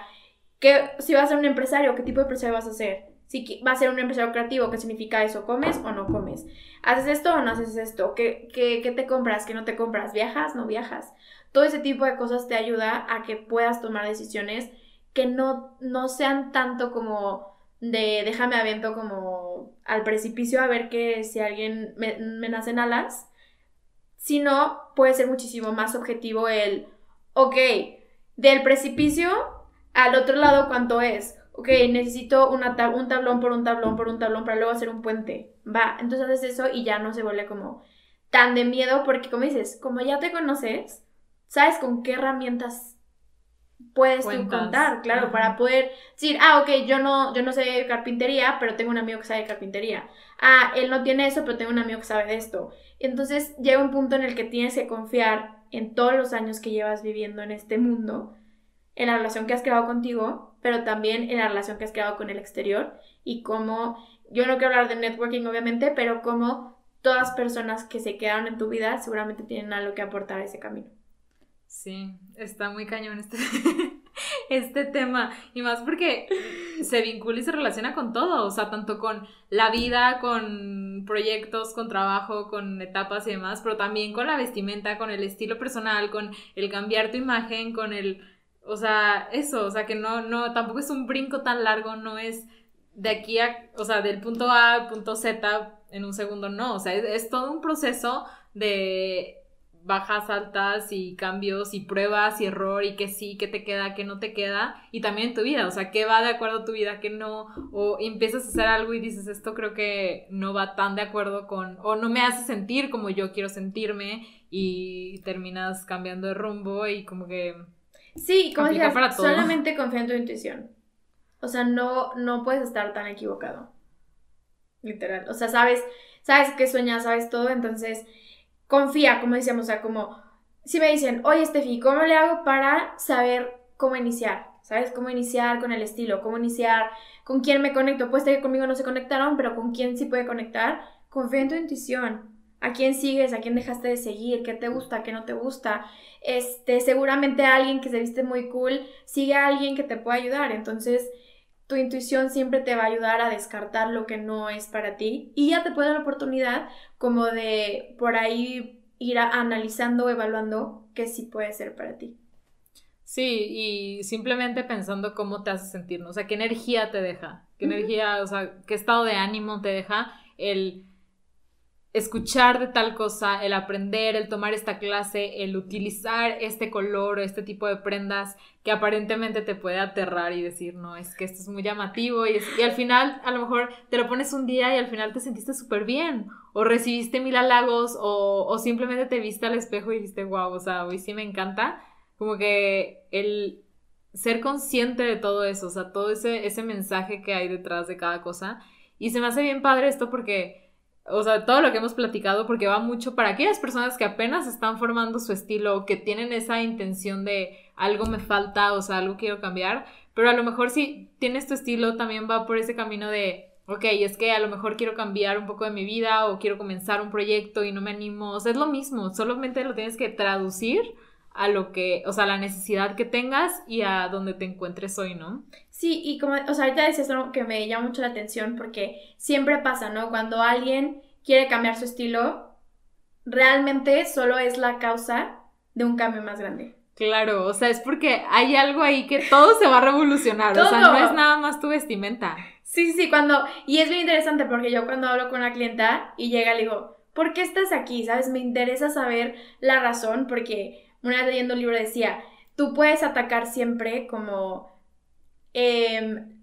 que si vas a ser un empresario, qué tipo de empresario vas a ser si va a ser un empresario creativo, ¿qué significa eso? ¿Comes o no comes? ¿Haces esto o no haces esto? ¿Qué, qué, te compras? ¿Qué no te compras? ¿Viajas? ¿No viajas? Todo ese tipo de cosas te ayuda a que puedas tomar decisiones que no, no sean tanto como de déjame aviento como al precipicio a ver que si alguien me, me nacen alas, sino puede ser muchísimo más objetivo el, ok, del precipicio al otro lado cuánto es ok, necesito una un tablón por un tablón por un tablón para luego hacer un puente. Va, entonces haces eso y ya no se vuelve como tan de miedo porque como dices, como ya te conoces, sabes con qué herramientas puedes tú contar, claro, para poder decir, ah, ok, yo no, yo no sé de carpintería, pero tengo un amigo que sabe de carpintería. Ah, él no tiene eso, pero tengo un amigo que sabe de esto. Entonces llega un punto en el que tienes que confiar en todos los años que llevas viviendo en este mundo, en la relación que has creado contigo pero también en la relación que has creado con el exterior y cómo, yo no quiero hablar de networking obviamente, pero cómo todas personas que se quedaron en tu vida seguramente tienen algo que aportar a ese camino. Sí, está muy cañón este, *laughs* este tema. Y más porque se vincula y se relaciona con todo. O sea, tanto con la vida, con proyectos, con trabajo, con etapas y demás, pero también con la vestimenta, con el estilo personal, con el cambiar tu imagen, con el o sea, eso, o sea, que no, no, tampoco es un brinco tan largo, no es de aquí a, o sea, del punto A al punto Z en un segundo, no, o sea, es, todo un proceso de bajas, altas y cambios y pruebas y error y que sí, que te queda, que no te queda y también en tu vida, o sea, que va de acuerdo a tu vida, que no, o empiezas a hacer algo y dices, esto creo que no va tan de acuerdo con, o no me hace sentir como yo quiero sentirme y terminas cambiando de rumbo y como que Sí, como decías, solamente confía en tu intuición. O sea, no, no puedes estar tan equivocado. Literal. O sea, sabes, sabes qué sueñas, sabes todo, entonces confía, como decíamos, o sea, como si me dicen, oye, Steffi, ¿cómo le hago para saber cómo iniciar? ¿Sabes? Cómo iniciar con el estilo, cómo iniciar, con quién me conecto. Puede ser que conmigo no se conectaron, pero con quién sí puede conectar. Confía en tu intuición. ¿A quién sigues? ¿A quién dejaste de seguir? ¿Qué te gusta? ¿Qué no te gusta? este, seguramente alguien que se viste muy cool sigue a alguien que te pueda ayudar. Entonces, tu intuición siempre te va a ayudar a descartar lo que no es para ti y ya te puede dar la oportunidad como de por ahí ir analizando, evaluando qué sí puede ser para ti. Sí, y simplemente pensando cómo te hace sentir, ¿no? O sea, qué energía te deja, qué energía, o sea, qué estado de ánimo te deja el escuchar de tal cosa, el aprender, el tomar esta clase, el utilizar este color este tipo de prendas que aparentemente te puede aterrar y decir, no, es que esto es muy llamativo y, al final a lo mejor te lo pones un día y al final te sentiste súper bien o recibiste mil halagos o, o simplemente te viste al espejo y dijiste, wow, o sea, hoy sí me encanta. Como que el ser consciente de todo eso, o sea, todo ese, ese mensaje que hay detrás de cada cosa. Y se me hace bien padre esto porque o sea, todo lo que hemos platicado, porque va mucho para aquellas personas que apenas están formando su estilo, que tienen esa intención de algo me falta, o sea, algo quiero cambiar, pero a lo mejor si tienes tu estilo, también va por ese camino de, ok, es que a lo mejor quiero cambiar un poco de mi vida o quiero comenzar un proyecto y no me animo, o sea, es lo mismo, solamente lo tienes que traducir a lo que, o sea, la necesidad que tengas y a donde te encuentres hoy, ¿no? Sí, y como, o sea, ahorita decías algo que me llama mucho la atención porque siempre pasa, ¿no? Cuando alguien quiere cambiar su estilo, realmente solo es la causa de un cambio más grande. Claro, o sea, es porque hay algo ahí que todo se va a revolucionar, o sea, no es nada más tu vestimenta. Sí, sí, cuando, y es muy interesante porque yo cuando hablo con una clienta y llega le digo, ¿por qué estás aquí? ¿Sabes? Me interesa saber la razón porque una vez leyendo un libro decía, tú puedes atacar siempre como... Em,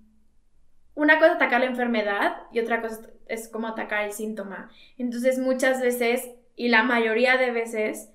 una cosa es atacar la enfermedad y otra cosa es como atacar el síntoma. Entonces muchas veces, y la mayoría de veces,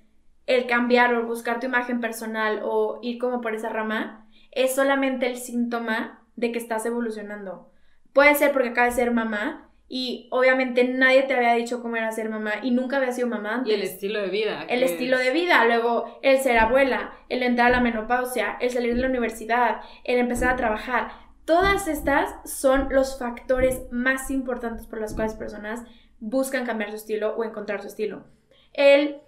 el cambiar o buscar tu imagen personal o ir como por esa rama es solamente el síntoma de que estás evolucionando. Puede ser porque acabas de ser mamá y obviamente nadie te había dicho cómo era ser mamá y nunca había sido mamá antes. Y el estilo de vida. El estilo de vida, luego el ser abuela, el entrar a la menopausia, el salir de la universidad, el empezar a trabajar. Todas estas son los factores más importantes por los cuales personas buscan cambiar su estilo o encontrar su estilo. El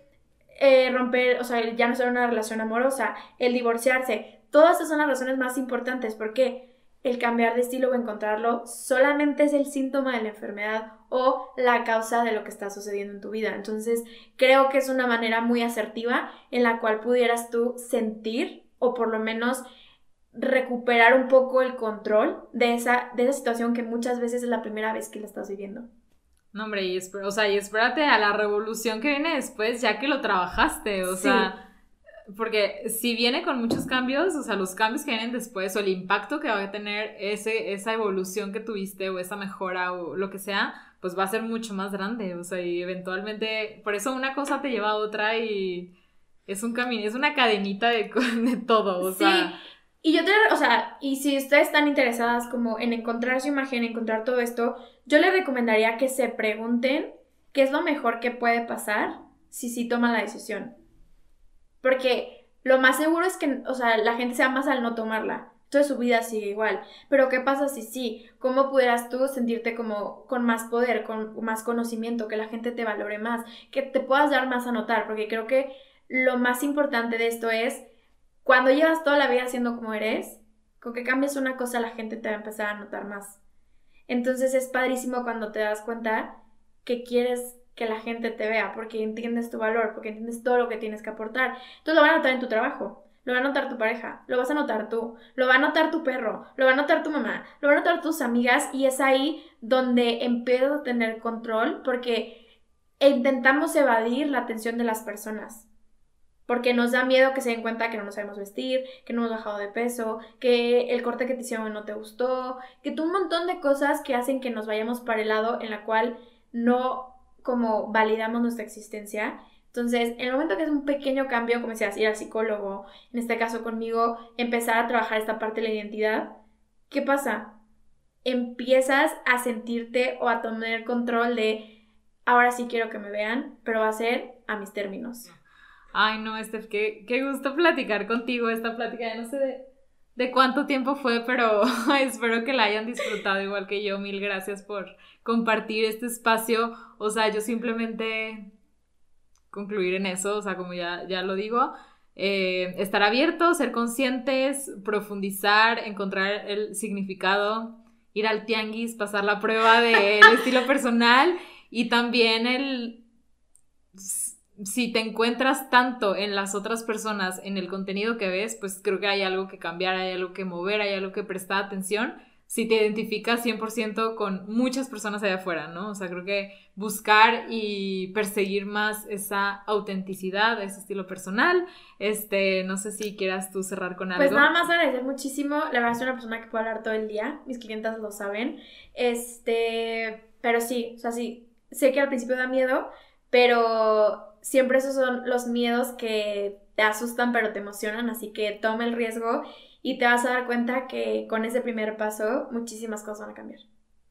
eh, romper, o sea, el ya no ser una relación amorosa, el divorciarse, todas estas son las razones más importantes. porque el cambiar de estilo o encontrarlo solamente es el síntoma de la enfermedad o la causa de lo que está sucediendo en tu vida. Entonces, creo que es una manera muy asertiva en la cual pudieras tú sentir o por lo menos recuperar un poco el control de esa, de esa situación que muchas veces es la primera vez que la estás viviendo. No, hombre, y, o sea, y espérate a la revolución que viene después, ya que lo trabajaste, o sea porque si viene con muchos cambios, o sea, los cambios que vienen después o el impacto que va a tener ese, esa evolución que tuviste o esa mejora o lo que sea, pues va a ser mucho más grande, o sea, y eventualmente, por eso una cosa te lleva a otra y es un camino, es una cadenita de, *laughs* de todo, o sea. Sí. Y yo te, o sea, y si ustedes están interesadas como en encontrar su imagen, encontrar todo esto, yo les recomendaría que se pregunten qué es lo mejor que puede pasar si sí toman la decisión. Porque lo más seguro es que, o sea, la gente sea más al no tomarla. Entonces su vida sigue igual. Pero ¿qué pasa si sí? ¿Cómo pudieras tú sentirte como con más poder, con más conocimiento, que la gente te valore más, que te puedas dar más a notar? Porque creo que lo más importante de esto es cuando llevas toda la vida siendo como eres, con que cambies una cosa la gente te va a empezar a notar más. Entonces es padrísimo cuando te das cuenta que quieres que la gente te vea, porque entiendes tu valor, porque entiendes todo lo que tienes que aportar. Entonces lo van a notar en tu trabajo, lo va a notar tu pareja, lo vas a notar tú, lo va a notar tu perro, lo va a notar tu mamá, lo van a notar tus amigas y es ahí donde empiezas a tener control porque intentamos evadir la atención de las personas. Porque nos da miedo que se den cuenta que no nos sabemos vestir, que no hemos bajado de peso, que el corte que te hicieron no te gustó, que tú un montón de cosas que hacen que nos vayamos para el lado en la cual no como validamos nuestra existencia. Entonces, en el momento que es un pequeño cambio, como decías, ir al psicólogo, en este caso conmigo, empezar a trabajar esta parte de la identidad, ¿qué pasa? Empiezas a sentirte o a tomar control de, ahora sí quiero que me vean, pero va a ser a mis términos. Ay, no, Steph, qué, qué gusto platicar contigo esta plática. Ya no sé de, cuánto tiempo fue, pero *laughs* espero que la hayan disfrutado igual que yo. Mil gracias por compartir este espacio. O sea, yo simplemente concluir en eso, o sea, como ya, ya lo digo, eh, estar abierto, ser conscientes, profundizar, encontrar el significado, ir al tianguis, pasar la prueba del *laughs* estilo personal y también el si te encuentras tanto en las otras personas, en el contenido que ves, pues creo que hay algo que cambiar, hay algo que mover, hay algo que prestar atención. Si te identificas 100% con muchas personas allá afuera, ¿no? O sea, creo que buscar y perseguir más esa autenticidad, ese estilo personal. Este, no sé si quieras tú cerrar con pues algo. Pues nada más agradecer muchísimo. La verdad, soy una persona que puedo hablar todo el día. Mis clientas lo saben. Este, pero sí, o sea, sí, sé que al principio da miedo, pero siempre esos son los miedos que te asustan pero te emocionan, así que toma el riesgo y te vas a dar cuenta que con ese primer paso muchísimas cosas van a cambiar.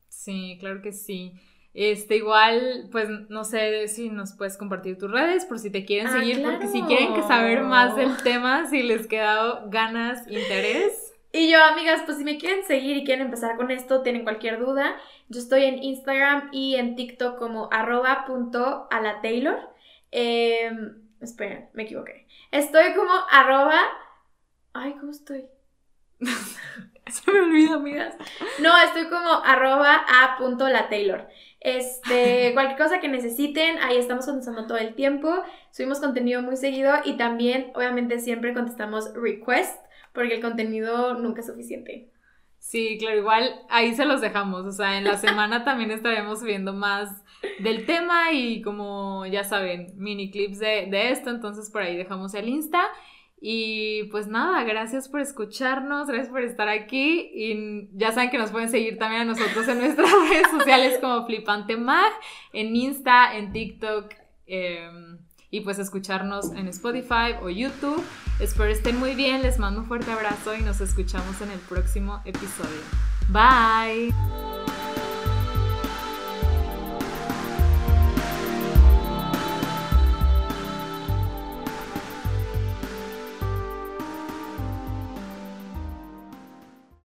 Sí, claro que sí. Este, igual, pues no sé si nos puedes compartir tus redes por si te quieren Ah, seguir, porque si quieren que saber más del *laughs* tema, si les queda ganas, interés. Y yo, amigas, pues si me quieren seguir y quieren empezar con esto, tienen cualquier duda, yo estoy en Instagram y en TikTok como arroba punto a la Taylor. Em, esperen, me equivoqué. Estoy como arroba... Ay, ¿cómo estoy? *laughs* Se me olvida, amigas. No, estoy como arroba a punto la Taylor. Este, *laughs* cualquier cosa que necesiten, ahí estamos contestando todo el tiempo. Subimos contenido muy seguido y también, obviamente, siempre contestamos request porque el contenido nunca es suficiente. Sí, claro, igual ahí se los dejamos. O sea, en la semana también estaremos subiendo más del tema y como ya saben, mini clips de, de esto. Entonces por ahí dejamos el Insta. Y pues nada, gracias por escucharnos, gracias por estar aquí. Y ya saben que nos pueden seguir también a nosotros en nuestras *laughs* redes sociales como Flipante Mag, en Insta, en TikTok. em, y pues escucharnos en Spotify o YouTube. Espero estén muy bien, les mando un fuerte abrazo y nos escuchamos en el próximo episodio. Bye.